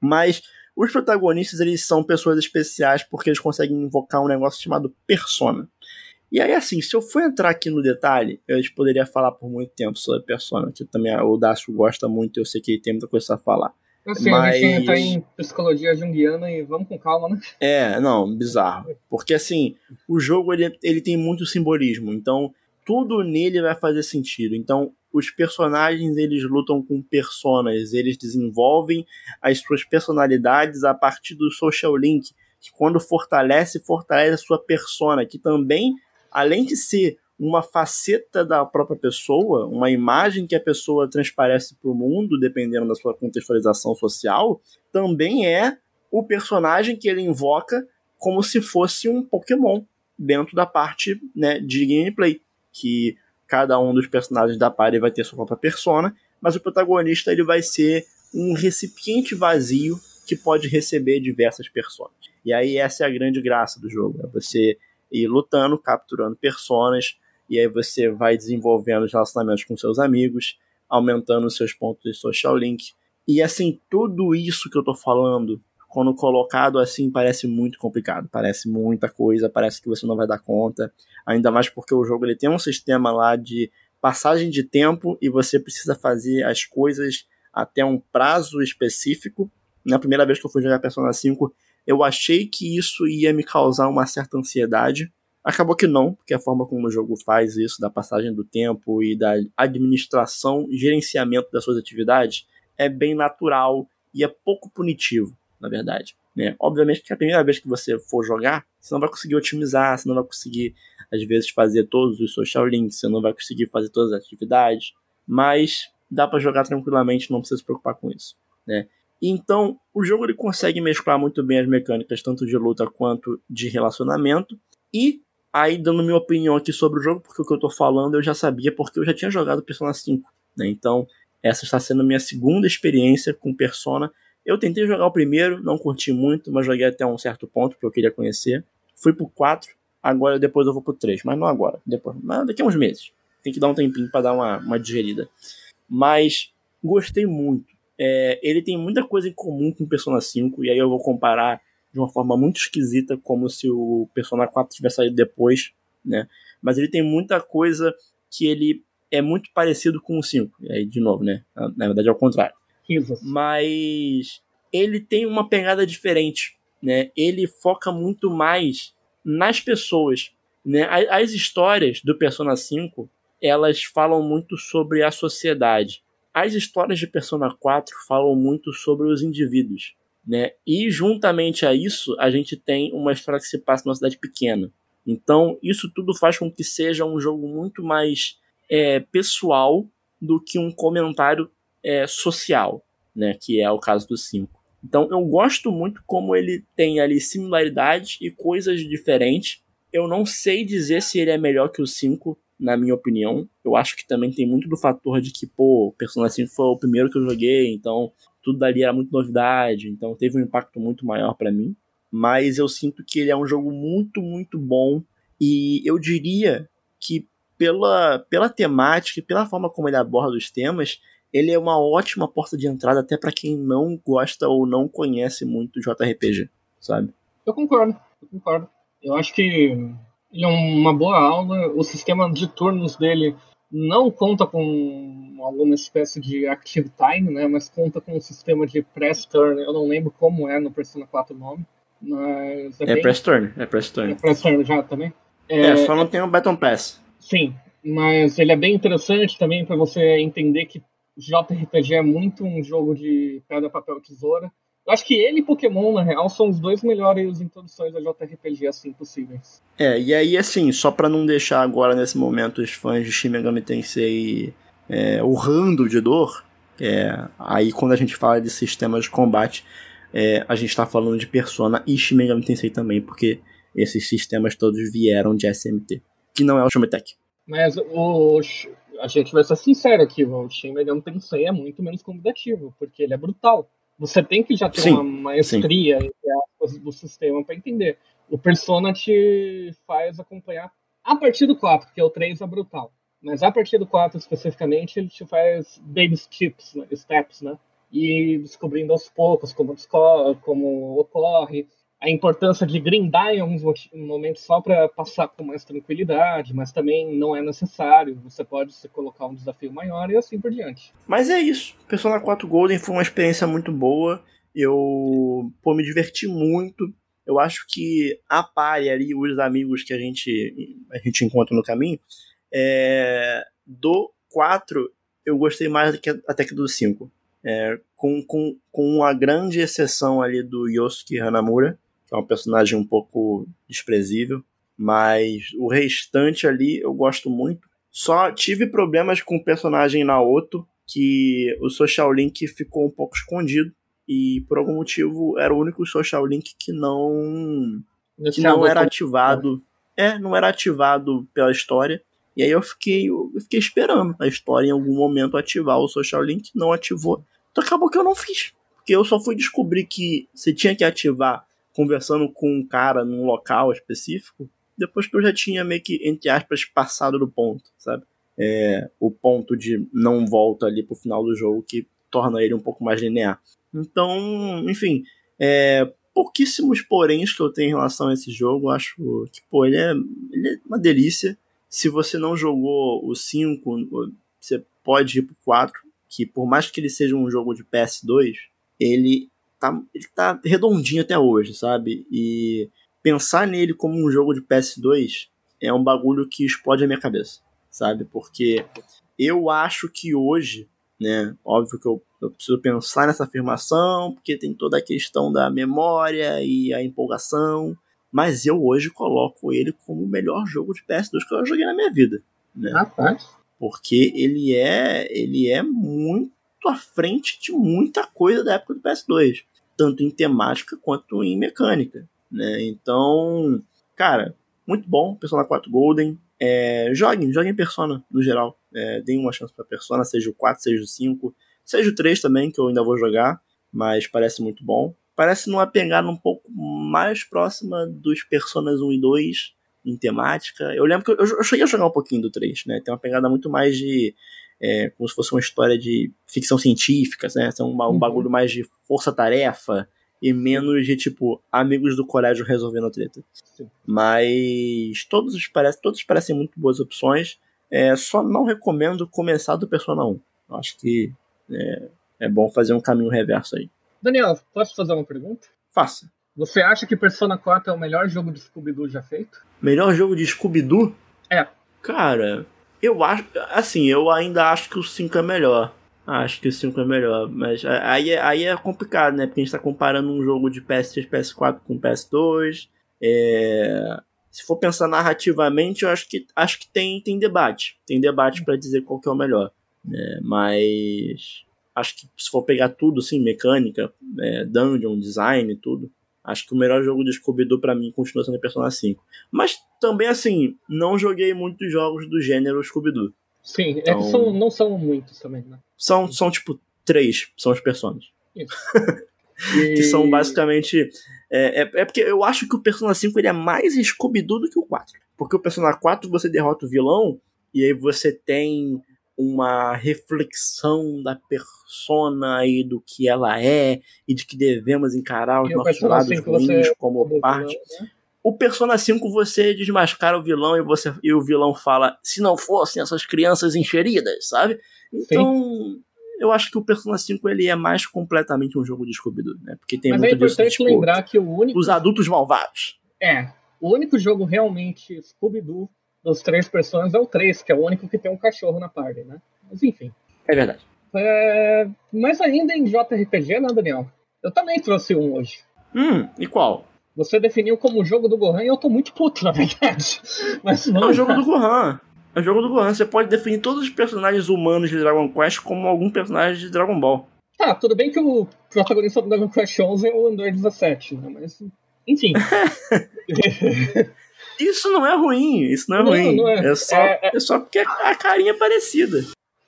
Mas os protagonistas eles são pessoas especiais porque eles conseguem invocar um negócio chamado persona. E aí, assim, se eu for entrar aqui no detalhe, eu poderia falar por muito tempo sobre persona, que também o Dácio gosta muito, eu sei que ele tem muita coisa a falar. Assim, Mas... a gente tá em psicologia junguiana e vamos com calma, né? É, não, bizarro. Porque assim, o jogo ele, ele tem muito simbolismo, então tudo nele vai fazer sentido. Então, os personagens eles lutam com personas, eles desenvolvem as suas personalidades a partir do social link, que quando fortalece, fortalece a sua persona, que também, além de ser uma faceta da própria pessoa, uma imagem que a pessoa transparece para o mundo, dependendo da sua contextualização social, também é o personagem que ele invoca como se fosse um Pokémon dentro da parte né, de gameplay, que cada um dos personagens da party vai ter sua própria persona, mas o protagonista ele vai ser um recipiente vazio que pode receber diversas personas. E aí essa é a grande graça do jogo, é você ir lutando, capturando personas, e aí você vai desenvolvendo os relacionamentos com seus amigos, aumentando os seus pontos de social link. E assim, tudo isso que eu tô falando, quando colocado assim, parece muito complicado, parece muita coisa, parece que você não vai dar conta, ainda mais porque o jogo ele tem um sistema lá de passagem de tempo e você precisa fazer as coisas até um prazo específico. Na primeira vez que eu fui jogar Persona 5, eu achei que isso ia me causar uma certa ansiedade, Acabou que não, porque a forma como o jogo faz isso, da passagem do tempo e da administração gerenciamento das suas atividades, é bem natural e é pouco punitivo, na verdade. Né? Obviamente que a primeira vez que você for jogar, você não vai conseguir otimizar, você não vai conseguir, às vezes, fazer todos os social links, você não vai conseguir fazer todas as atividades, mas dá para jogar tranquilamente, não precisa se preocupar com isso. Né? Então, o jogo ele consegue mesclar muito bem as mecânicas, tanto de luta quanto de relacionamento, e Aí, dando minha opinião aqui sobre o jogo, porque o que eu tô falando eu já sabia, porque eu já tinha jogado Persona 5, né? Então, essa está sendo a minha segunda experiência com Persona. Eu tentei jogar o primeiro, não curti muito, mas joguei até um certo ponto que eu queria conhecer. Fui pro 4, agora depois eu vou pro 3, mas não agora, depois, mas daqui a uns meses. Tem que dar um tempinho para dar uma, uma digerida. Mas gostei muito. É, ele tem muita coisa em comum com Persona 5, e aí eu vou comparar de uma forma muito esquisita, como se o Persona 4 tivesse saído depois, né? Mas ele tem muita coisa que ele é muito parecido com o 5. E aí, de novo, né? Na verdade é o contrário. Mas ele tem uma pegada diferente, né? Ele foca muito mais nas pessoas, né? As histórias do Persona 5, elas falam muito sobre a sociedade. As histórias de Persona 4 falam muito sobre os indivíduos. Né? E juntamente a isso, a gente tem uma história que se passa numa cidade pequena. Então, isso tudo faz com que seja um jogo muito mais é, pessoal do que um comentário é, social, né? que é o caso do 5. Então, eu gosto muito como ele tem ali similaridades e coisas diferentes. Eu não sei dizer se ele é melhor que o 5, na minha opinião. Eu acho que também tem muito do fator de que, pô, o Persona 5 foi o primeiro que eu joguei, então tudo dali era muito novidade, então teve um impacto muito maior para mim. mas eu sinto que ele é um jogo muito, muito bom. E eu diria que pela, pela temática e pela forma como ele aborda os temas, ele é uma ótima porta de entrada até para quem não gosta ou não conhece muito JRPG, sabe? Eu concordo, eu concordo. Eu acho que ele é uma boa aula. O sistema de turnos dele não conta com alguma espécie de active time, né? Mas conta com um sistema de press turn. Eu não lembro como é no Persona 4 o nome. Mas é, é bem... press turn, é press turn. É press turn já também. É, é só não tem o Baton Pass. Sim, mas ele é bem interessante também para você entender que JRPG é muito um jogo de pedra, papel, tesoura. Eu acho que ele e Pokémon, na real, são os dois melhores introduções da JRPG assim possíveis. É, e aí, assim, só para não deixar agora nesse momento os fãs de Shin Megami Tensei é, urrando de dor, é, aí quando a gente fala de sistemas de combate, é, a gente está falando de Persona e Shin Megami Tensei também, porque esses sistemas todos vieram de SMT, que não é o Shumitech. Mas o, a gente vai ser sincero aqui, o Shin Megami Tensei é muito menos convidativo, porque ele é brutal. Você tem que já ter sim, uma maestria aspas, do sistema para entender. O Persona te faz acompanhar a partir do 4, que é o 3 é brutal. Mas a partir do 4 especificamente, ele te faz baby steps, né, steps, né? E descobrindo aos poucos como, como ocorre a importância de grindar em alguns momentos só para passar com mais tranquilidade, mas também não é necessário. Você pode se colocar um desafio maior e assim por diante. Mas é isso. Persona 4 Golden foi uma experiência muito boa. Eu pô, me diverti muito. Eu acho que a pare ali, os amigos que a gente, a gente encontra no caminho, é, do 4 eu gostei mais até que do 5. É, com, com, com a grande exceção ali do Yosuke Hanamura, é um personagem um pouco desprezível, mas o restante ali eu gosto muito. Só tive problemas com o personagem Naoto, que o Social Link ficou um pouco escondido e por algum motivo era o único Social Link que não que não era ativado. É, não era ativado pela história. E aí eu fiquei, eu fiquei esperando a história em algum momento ativar o Social Link, não ativou. Então acabou que eu não fiz. Porque eu só fui descobrir que você tinha que ativar conversando com um cara num local específico, depois que eu já tinha meio que, entre aspas, passado do ponto, sabe? É, o ponto de não volta ali pro final do jogo que torna ele um pouco mais linear. Então, enfim, é, pouquíssimos poréns que eu tenho em relação a esse jogo. Acho que, pô, ele é, ele é uma delícia. Se você não jogou o 5, você pode ir pro 4, que por mais que ele seja um jogo de PS2, ele tá, ele tá redondinho até hoje, sabe? E pensar nele como um jogo de PS2 é um bagulho que explode a minha cabeça, sabe? Porque eu acho que hoje, né? Óbvio que eu, eu preciso pensar nessa afirmação, porque tem toda a questão da memória e a empolgação. Mas eu hoje coloco ele como o melhor jogo de PS2 que eu joguei na minha vida. Né? Rapaz. Porque ele é, ele é muito à frente de muita coisa da época do PS2 tanto em temática quanto em mecânica, né? Então, cara, muito bom, Persona 4 Golden. É, joguem, joguem Persona no geral. É, deem uma chance para Persona, seja o 4, seja o 5, seja o 3 também, que eu ainda vou jogar, mas parece muito bom. Parece numa pegada um pouco mais próxima dos Personas 1 e 2 em temática. Eu lembro que eu, eu cheguei a jogar um pouquinho do 3, né? Tem uma pegada muito mais de é, como se fosse uma história de ficção científica, né? São um, um uhum. bagulho mais de força-tarefa e menos de, tipo, amigos do colégio resolvendo a treta. Sim. Mas todos, parece, todos parecem muito boas opções. É, só não recomendo começar do Persona 1. Acho que é, é bom fazer um caminho reverso aí. Daniel, posso fazer uma pergunta? Faça. Você acha que Persona 4 é o melhor jogo de Scooby-Doo já feito? Melhor jogo de Scooby-Doo? É. Cara, eu acho. Assim, eu ainda acho que o 5 é melhor. Acho que o 5 é melhor. Mas aí, é, aí é complicado, né? Porque a gente tá comparando um jogo de PS3, PS4 com PS2. É... Se for pensar narrativamente, eu acho que, acho que tem, tem debate. Tem debate para dizer qual que é o melhor. É, mas acho que se for pegar tudo, assim, mecânica, é, dungeon, design, tudo, Acho que o melhor jogo de Scooby-Doo pra mim continua sendo Persona 5. Mas também, assim, não joguei muitos jogos do gênero Scooby-Doo. Sim, então, é então são, não são muitos também, né? São, são tipo, três, são os personagens. Isso. E... Que são basicamente. É, é, é, porque eu acho que o Persona 5 ele é mais Scooby-Doo do que o 4. Porque o Persona 4 você derrota o vilão e aí você tem uma reflexão da persona e do que ela é e de que devemos encarar os nossos lados ruins como parte. Vilão, né? O Persona 5 você desmascara o vilão e você e o vilão fala se não fossem essas crianças encheridas, sabe? Então, Sim. eu acho que o Persona 5 ele é mais completamente um jogo de Scooby-Doo, né? Porque tem Mas muito é importante disso, tipo, lembrar que o único os adultos malvados. É, o único jogo realmente Scooby-Doo dos três personagens é o 3, que é o único que tem um cachorro na party, né? Mas enfim. É verdade. É... Mas ainda em JRPG, né, Daniel? Eu também trouxe um hoje. Hum, e qual? Você definiu como o jogo do Gohan e eu tô muito puto, na verdade. Mas não. É o jogo do Gohan. É o jogo do Gohan. Você pode definir todos os personagens humanos de Dragon Quest como algum personagem de Dragon Ball. Tá, tudo bem que o protagonista do Dragon Quest 11 é o Android 17, né? Mas, enfim. Isso não é ruim, isso não é não, ruim. Não é. É, só, é, é... é só porque a carinha é parecida.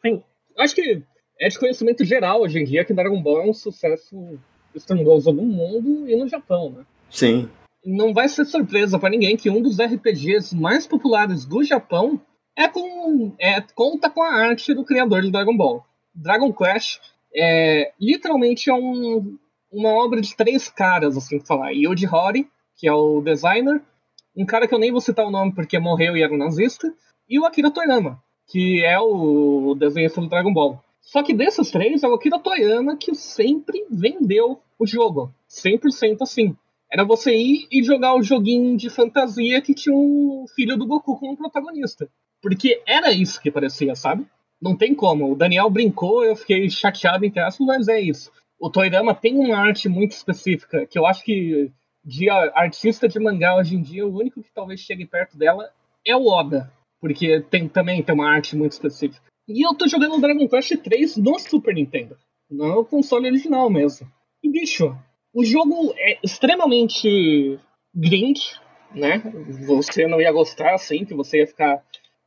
Sim. Acho que é de conhecimento geral hoje em dia que Dragon Ball é um sucesso estrondoso no mundo e no Japão, né? Sim. Não vai ser surpresa para ninguém que um dos RPGs mais populares do Japão é com é, conta com a arte do criador de Dragon Ball. Dragon Quest é literalmente é um, uma obra de três caras, assim falar. Yoji Hori, que é o designer, um cara que eu nem vou citar o nome porque morreu e era um nazista, e o Akira Toriyama, que é o desenhista do Dragon Ball. Só que desses três, é o Akira Toriyama que sempre vendeu o jogo. 100% assim. Era você ir e jogar o joguinho de fantasia que tinha o filho do Goku como protagonista. Porque era isso que parecia, sabe? Não tem como. O Daniel brincou, eu fiquei chateado em aspas, mas é isso. O Toriyama tem uma arte muito específica, que eu acho que de artista de mangá hoje em dia, o único que talvez chegue perto dela é o Oda, porque tem também tem uma arte muito específica. E eu tô jogando Dragon Quest 3 no Super Nintendo, no console original mesmo. E bicho, o jogo é extremamente grind, né? Você não ia gostar assim, que você ia ficar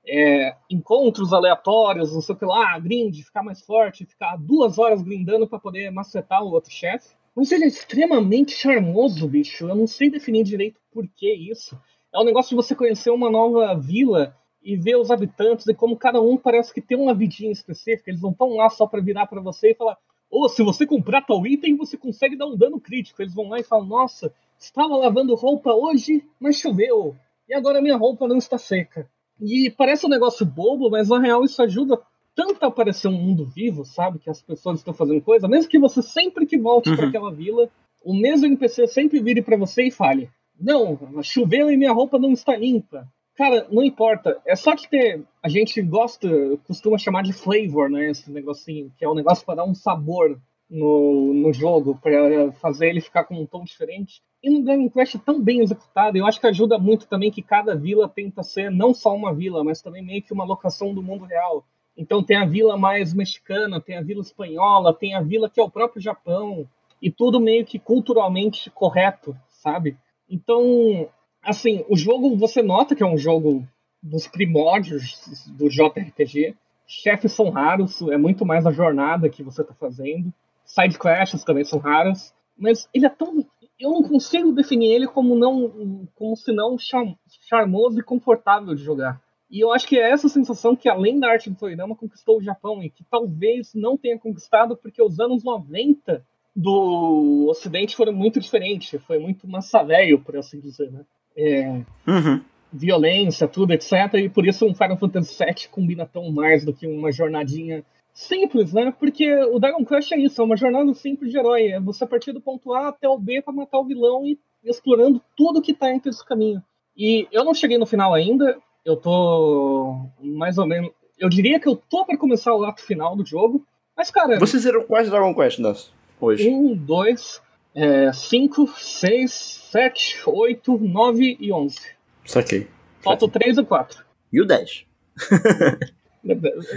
é, encontros aleatórios, não sei o que lá, grind, ficar mais forte, ficar duas horas grindando para poder macetar o outro chefe. Mas ele é extremamente charmoso, bicho. Eu não sei definir direito por que isso. É um negócio de você conhecer uma nova vila e ver os habitantes e como cada um parece que tem uma vidinha específica. Eles não estão lá só para virar para você e falar: ou oh, se você comprar tal item, você consegue dar um dano crítico. Eles vão lá e falam: Nossa, estava lavando roupa hoje, mas choveu. E agora minha roupa não está seca. E parece um negócio bobo, mas na real isso ajuda tanto a parecer um mundo vivo, sabe? Que as pessoas estão fazendo coisa, mesmo que você sempre que volte uhum. para aquela vila, o mesmo NPC sempre vire para você e fale: Não, choveu e minha roupa não está limpa. Cara, não importa. É só que ter. A gente gosta, costuma chamar de flavor, né? Esse negocinho, que é um negócio para dar um sabor no, no jogo, para fazer ele ficar com um tom diferente. E no Dragon Quest é tão bem executado, eu acho que ajuda muito também que cada vila tenta ser não só uma vila, mas também meio que uma locação do mundo real. Então tem a vila mais mexicana, tem a vila espanhola, tem a vila que é o próprio Japão, e tudo meio que culturalmente correto, sabe? Então, assim, o jogo você nota que é um jogo dos primórdios do JRPG. Chefes são raros, é muito mais a jornada que você está fazendo. Side quests também são raras, mas ele é tão eu não consigo definir ele como não como se não charmoso e confortável de jogar. E eu acho que é essa sensação que, além da arte do Toriyama, conquistou o Japão e que talvez não tenha conquistado porque os anos 90 do Ocidente foram muito diferentes. Foi muito massa velho, por assim dizer, né? É, uhum. Violência, tudo, etc. E por isso um Final Fantasy VII combina tão mais do que uma jornadinha simples, né? Porque o Dragon Quest é isso, é uma jornada simples de herói. É você partir do ponto A até o B para matar o vilão e explorando tudo que tá entre esse caminho. E eu não cheguei no final ainda, eu tô mais ou menos. Eu diria que eu tô para começar o ato final do jogo. Mas, cara. Vocês eram quais Dragon Quest das hoje? Um, dois, é, cinco, seis, sete, oito, nove e onze. Saquei. Falta o três e quatro. E o dez.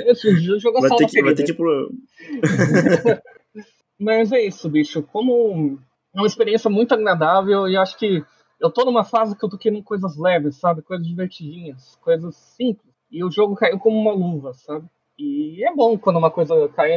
Esse jogo vai ter, que, vai ter tipo. Mas é isso, bicho. Como é uma experiência muito agradável e acho que eu tô numa fase que eu tô querendo coisas leves, sabe? Coisas divertidinhas, coisas simples. E o jogo caiu como uma luva, sabe? E é bom quando uma coisa cai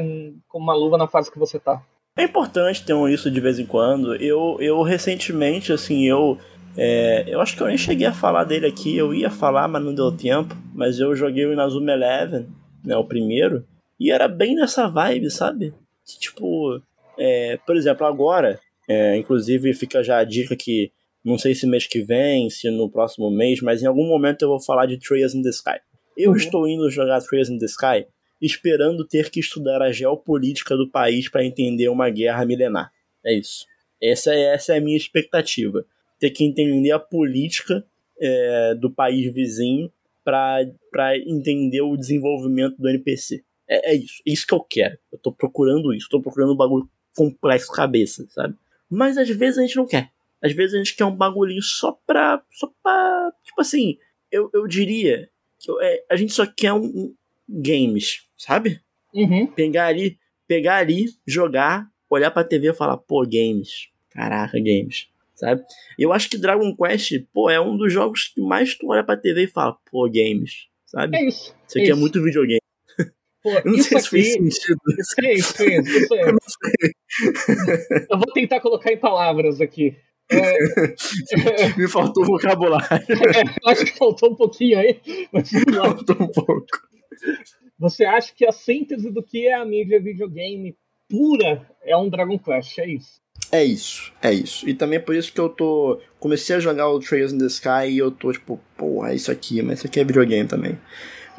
como uma luva na fase que você tá. É importante ter isso de vez em quando. Eu, eu recentemente, assim, eu. É, eu acho que eu nem cheguei a falar dele aqui. Eu ia falar, mas não deu tempo. Mas eu joguei o Inazuma Eleven, né? O primeiro. E era bem nessa vibe, sabe? Que, tipo. É, por exemplo, agora. É, inclusive, fica já a dica que. Não sei se mês que vem, se no próximo mês, mas em algum momento eu vou falar de Trails in the Sky. Eu uhum. estou indo jogar Trails in the Sky esperando ter que estudar a geopolítica do país para entender uma guerra milenar. É isso. Essa é, essa é a minha expectativa. Ter que entender a política é, do país vizinho para entender o desenvolvimento do NPC. É, é, isso. É isso que eu quero. Eu tô procurando isso. Tô procurando um bagulho complexo cabeça, sabe? Mas às vezes a gente não quer. Às vezes a gente quer um bagulhinho só pra. Só pra. Tipo assim, eu, eu diria que é, a gente só quer um, um games, sabe? Uhum. Pegar ali, pegar ali, jogar, olhar pra TV e falar, pô, games. Caraca, games. Sabe? Eu acho que Dragon Quest, pô, é um dos jogos que mais tu olha pra TV e fala, pô, games. Sabe? É isso. Isso aqui é, é muito videogame. Pô, eu não sei aqui... se fez sentido. Fez, fez, isso é. Eu, eu vou tentar colocar em palavras aqui. É... Me faltou vocabulário. É, acho que faltou um pouquinho aí. Mas faltou um pouco. Você acha que a síntese do que é a mídia videogame pura é um Dragon Quest, é isso? É isso, é isso. E também é por isso que eu tô. Comecei a jogar o Trails in the Sky e eu tô tipo, porra, é isso aqui, mas isso aqui é videogame também.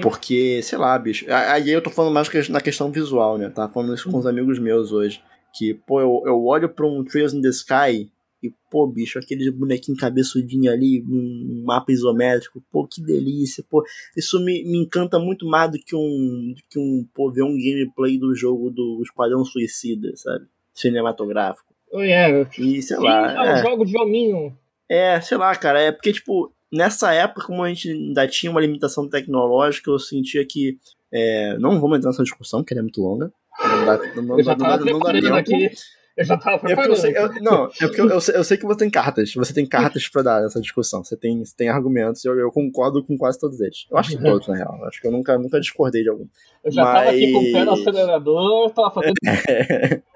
Porque, sei lá, bicho. Aí eu tô falando mais na questão visual, né? Tá falando isso com os amigos meus hoje. Que, pô, eu, eu olho pra um Trails in the Sky e, pô, bicho, aquele bonequinho cabeçudinho ali, um mapa isométrico, pô, que delícia, pô. Isso me, me encanta muito mais do que um, do que um, pô, ver um gameplay do jogo do Esquadrão Suicida, sabe? Cinematográfico. Oh, yeah. E, sei Sim, lá. É, é. jogo de hominho. É, sei lá, cara, é porque, tipo, nessa época, como a gente ainda tinha uma limitação tecnológica, eu sentia que. É, não vamos entrar nessa discussão, que ela é muito longa. Não dá, não, não, não, dá, não dá tempo. Aqui. Eu já tava preparando. É eu sei, eu, não, é porque eu, eu, sei, eu, sei, que você tem cartas. Você tem cartas pra dar nessa discussão. Você tem, você tem argumentos. Eu, eu concordo com quase todos eles. Eu acho que todos, na real. Acho que eu nunca, nunca discordei de algum. Eu já Mas... tava aqui com o pé no acelerador, tava fazendo.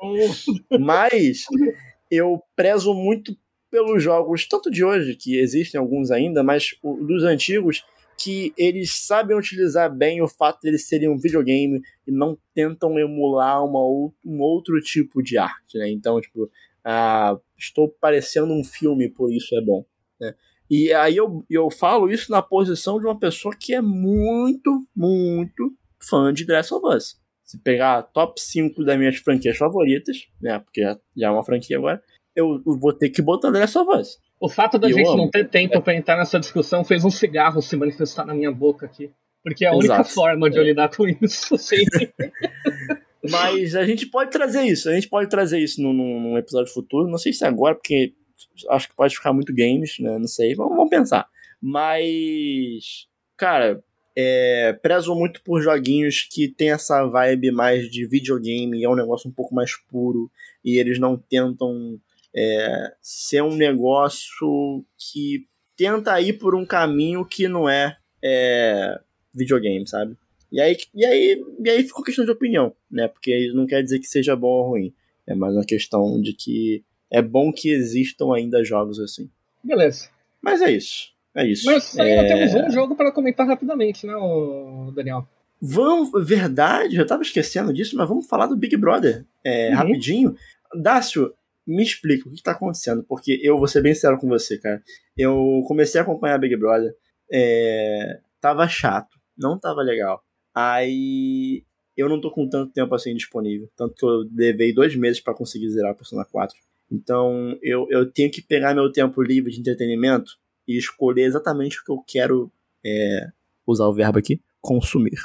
É. Mas eu prezo muito pelos jogos, tanto de hoje, que existem alguns ainda, mas dos antigos, que eles sabem utilizar bem o fato de eles serem um videogame e não tentam emular uma, um outro tipo de arte, né? Então, tipo, ah, estou parecendo um filme, por isso é bom, né? E aí eu, eu falo isso na posição de uma pessoa que é muito, muito fã de Last of Us. Se pegar top 5 das minhas franquias favoritas, né? Porque já, já é uma franquia agora, eu, eu vou ter que botar Last of Us. O fato da gente não ter tempo é. para entrar nessa discussão fez um cigarro se manifestar na minha boca aqui. Porque é a única Exato. forma de eu lidar com isso. Mas a gente pode trazer isso. A gente pode trazer isso num, num, episódio futuro. Não sei se é agora, porque acho que pode ficar muito games, né? Não sei. Vamos, vamos pensar. Mas, cara, é, prezo muito por joguinhos que tem essa vibe mais de videogame. É um negócio um pouco mais puro. E eles não tentam é, ser um negócio que tenta ir por um caminho que não é, é videogame, sabe? E aí, e, aí, e aí ficou questão de opinião, né? Porque não quer dizer que seja bom ou ruim. É mais uma questão de que é bom que existam ainda jogos assim. Beleza. Mas é isso. É isso. Mas ainda é... temos um jogo para comentar rapidamente, né, Daniel? Vamos, verdade, eu tava esquecendo disso, mas vamos falar do Big Brother é, uhum. rapidinho. Dácio, me explica o que está acontecendo, porque eu vou ser bem sincero com você, cara. Eu comecei a acompanhar Big Brother, é, tava chato, não tava legal. Aí eu não tô com tanto tempo assim disponível, tanto que eu levei dois meses para conseguir zerar a Persona 4. Então eu, eu tenho que pegar meu tempo livre de entretenimento e escolher exatamente o que eu quero é, usar o verbo aqui, consumir.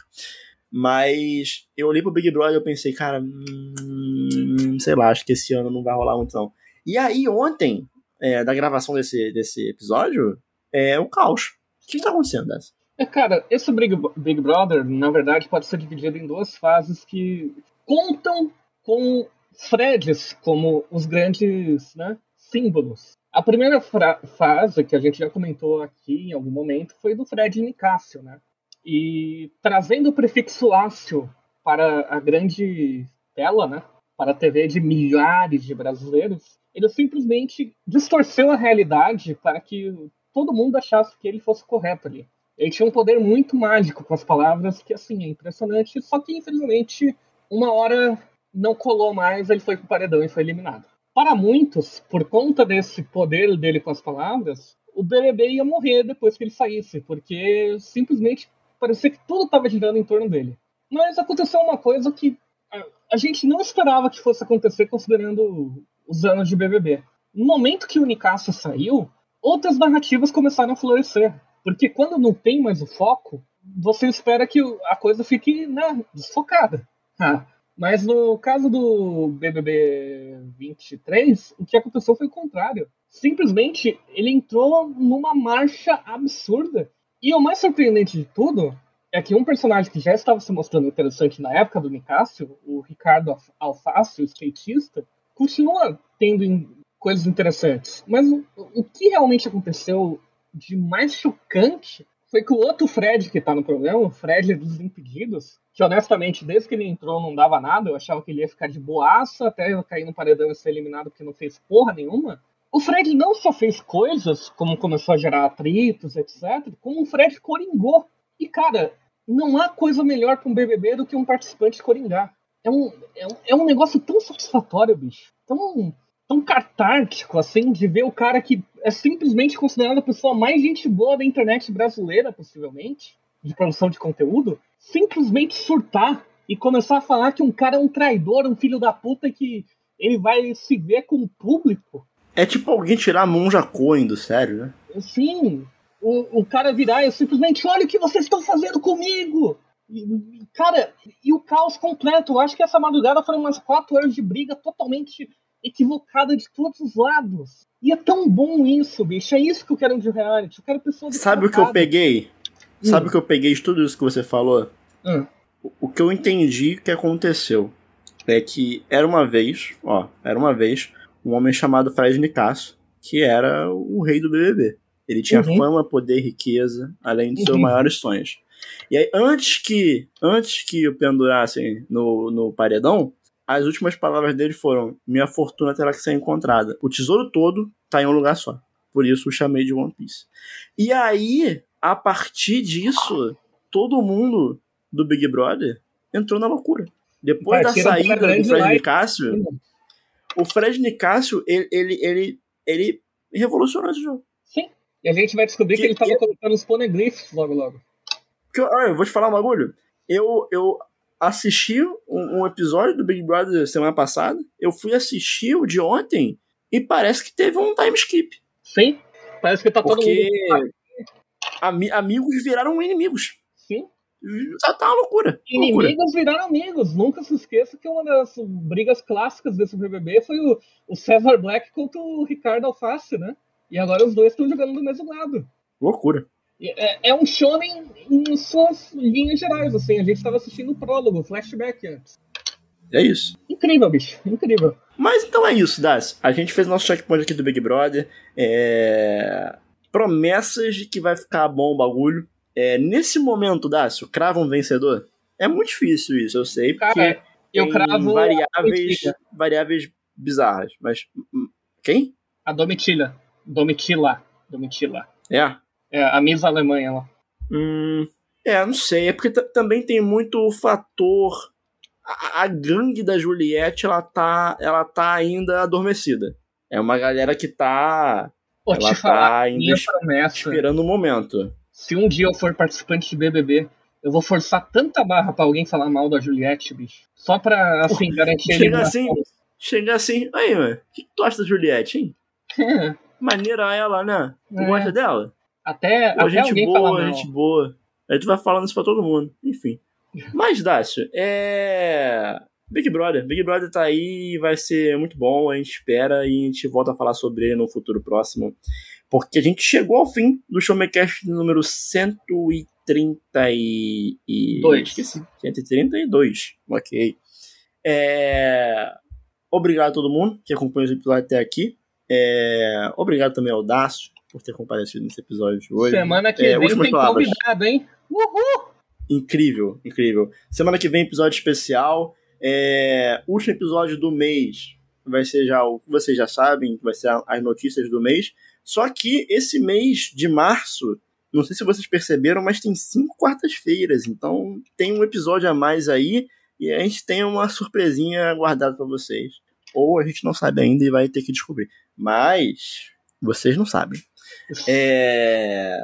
Mas eu olhei pro Big Brother e eu pensei, cara, hum, sei lá, acho que esse ano não vai rolar muito não. E aí ontem, é, da gravação desse, desse episódio, é o caos. O que tá acontecendo dessa? É, cara, esse Big, Big Brother, na verdade, pode ser dividido em duas fases que contam com Freds como os grandes né, símbolos. A primeira fase, que a gente já comentou aqui em algum momento, foi do Fred Nicásio, né? E trazendo o prefixo ácio para a grande tela, né? para a TV de milhares de brasileiros, ele simplesmente distorceu a realidade para que todo mundo achasse que ele fosse correto ali. Ele tinha um poder muito mágico com as palavras, que assim, é impressionante, só que infelizmente, uma hora não colou mais, ele foi pro paredão e foi eliminado. Para muitos, por conta desse poder dele com as palavras, o BBB ia morrer depois que ele saísse, porque simplesmente parecia que tudo estava girando em torno dele. Mas aconteceu uma coisa que a, a gente não esperava que fosse acontecer considerando os anos de BBB. No momento que o Nicasso saiu, outras narrativas começaram a florescer. Porque quando não tem mais o foco, você espera que a coisa fique né, desfocada. Ah, mas no caso do BBB 23, o que aconteceu foi o contrário. Simplesmente ele entrou numa marcha absurda. E o mais surpreendente de tudo é que um personagem que já estava se mostrando interessante na época do Nicásio, o Ricardo Alface, o skatista, continua tendo coisas interessantes. Mas o, o que realmente aconteceu de mais chocante foi que o outro Fred que tá no programa, o Fred dos Impedidos, que honestamente, desde que ele entrou não dava nada, eu achava que ele ia ficar de boaça até cair no paredão e ser eliminado porque não fez porra nenhuma. O Fred não só fez coisas, como começou a gerar atritos, etc., como o Fred coringou. E, cara, não há coisa melhor para um BBB do que um participante coringar. É um, é um, é um negócio tão satisfatório, bicho. Tão, tão catártico, assim, de ver o cara que é simplesmente considerado a pessoa mais gente boa da internet brasileira, possivelmente, de produção de conteúdo, simplesmente surtar e começar a falar que um cara é um traidor, um filho da puta que ele vai se ver com o público é tipo alguém tirar a Monja Coen do sério, né? Sim. O, o cara virar e simplesmente, olha o que vocês estão fazendo comigo! E, cara, e o caos completo. Eu acho que essa madrugada foram umas quatro horas de briga totalmente equivocada de todos os lados. E é tão bom isso, bicho. É isso que eu quero de reality. Eu quero pessoas Sabe o que eu peguei? Hum. Sabe o que eu peguei de tudo isso que você falou? Hum. O, o que eu entendi que aconteceu é que era uma vez, ó, era uma vez um homem chamado Fred Nicasso, que era o rei do BBB. Ele tinha uhum. fama, poder, riqueza, além seus uhum. maiores sonhos. E aí, antes que, antes que o pendurassem no, no paredão, as últimas palavras dele foram: Minha fortuna terá que ser encontrada. O tesouro todo está em um lugar só. Por isso o chamei de One Piece. E aí, a partir disso, todo mundo do Big Brother entrou na loucura. Depois da saída do Fred Nicásio, o Fred Nicásio, ele, ele, ele, ele revolucionou esse jogo. Sim. E a gente vai descobrir que, que ele tava colocando os poneglyphs logo logo. Que, olha, eu vou te falar um bagulho. Eu, eu assisti um, um, episódio do Big Brother semana passada, eu fui assistir o de ontem e parece que teve um time skip. Sim. Parece que tá Porque todo mundo. Ami amigos viraram inimigos. Sim. Já tá uma loucura. Inimigos loucura. viraram amigos. Nunca se esqueça que uma das brigas clássicas desse BBB foi o, o Cesar Black contra o Ricardo Alface, né? E agora os dois estão jogando do mesmo lado. Loucura. É, é um shonen em suas linhas gerais, assim. A gente estava assistindo o prólogo, flashback antes. É isso. Incrível, bicho. Incrível. Mas então é isso, Das. A gente fez nosso checkpoint aqui do Big Brother. É... Promessas de que vai ficar bom o bagulho. É, nesse momento, Dácio, crava um vencedor? É muito difícil isso, eu sei, porque Cara, eu cravo variáveis, variáveis bizarras. Mas hum, quem? A Domitila. Domitila. Domitila. É? É, a Miss Alemanha lá. Hum, é, não sei. É porque também tem muito o fator. A, a gangue da Juliette, ela tá, ela tá ainda adormecida. É uma galera que tá. Pô, ela tá falar, ainda esperando o um momento se um dia eu for participante de BBB, eu vou forçar tanta barra para alguém falar mal da Juliette, bicho. Só pra, assim, garantir a Chega assim, chega assim, aí, mano, o que tu acha da Juliette, hein? É. Maneira ela, né? Tu é. gosta dela? Até, Pô, até gente alguém boa, falar gente boa. Aí tu vai falando isso pra todo mundo. Enfim. Mas, Dácio, é. Big Brother. Big Brother tá aí, vai ser muito bom, a gente espera e a gente volta a falar sobre ele no futuro próximo porque a gente chegou ao fim do Showmecast número 132. Esqueci. 132. Ok. É... Obrigado a todo mundo que acompanhou o episódio até aqui. É... Obrigado também ao Dácio por ter comparecido nesse episódio de hoje. Semana que é, vem tem palavras. convidado, hein? Uhul! Incrível, incrível. Semana que vem, episódio especial. É, último episódio do mês vai ser já o que vocês já sabem, vai ser as notícias do mês. Só que esse mês de março, não sei se vocês perceberam, mas tem cinco quartas-feiras, então tem um episódio a mais aí e a gente tem uma surpresinha guardada para vocês. Ou a gente não sabe ainda e vai ter que descobrir. Mas vocês não sabem. É...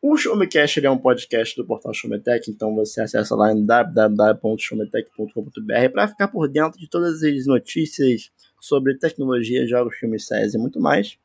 O Showmecast é um podcast do portal Showmetech, então você acessa lá em www.showmetech.com.br para ficar por dentro de todas as notícias sobre tecnologia, jogos, filmes, séries e muito mais.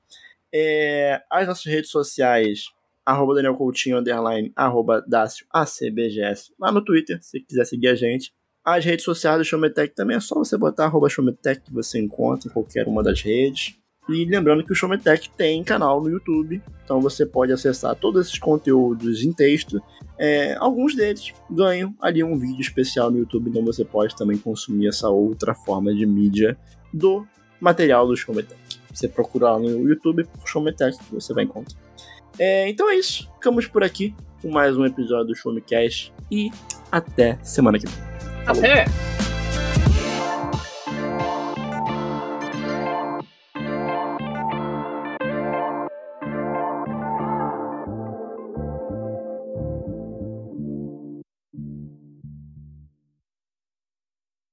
É... As nossas redes sociais, arroba Daniel Coutinho, underline, arroba Dácio, ACBGS, lá no Twitter, se quiser seguir a gente. As redes sociais do Showmetech também é só você botar arroba Showmetech que você encontra em qualquer uma das redes. E lembrando que o Showmetech tem canal no YouTube, então você pode acessar todos esses conteúdos em texto. É, alguns deles ganham ali um vídeo especial no YouTube, então você pode também consumir essa outra forma de mídia do material do Showmetech. Você procura lá no YouTube por Showmetech que você vai encontrar. É, então é isso, ficamos por aqui com mais um episódio do Showmecast e até semana que vem. Até!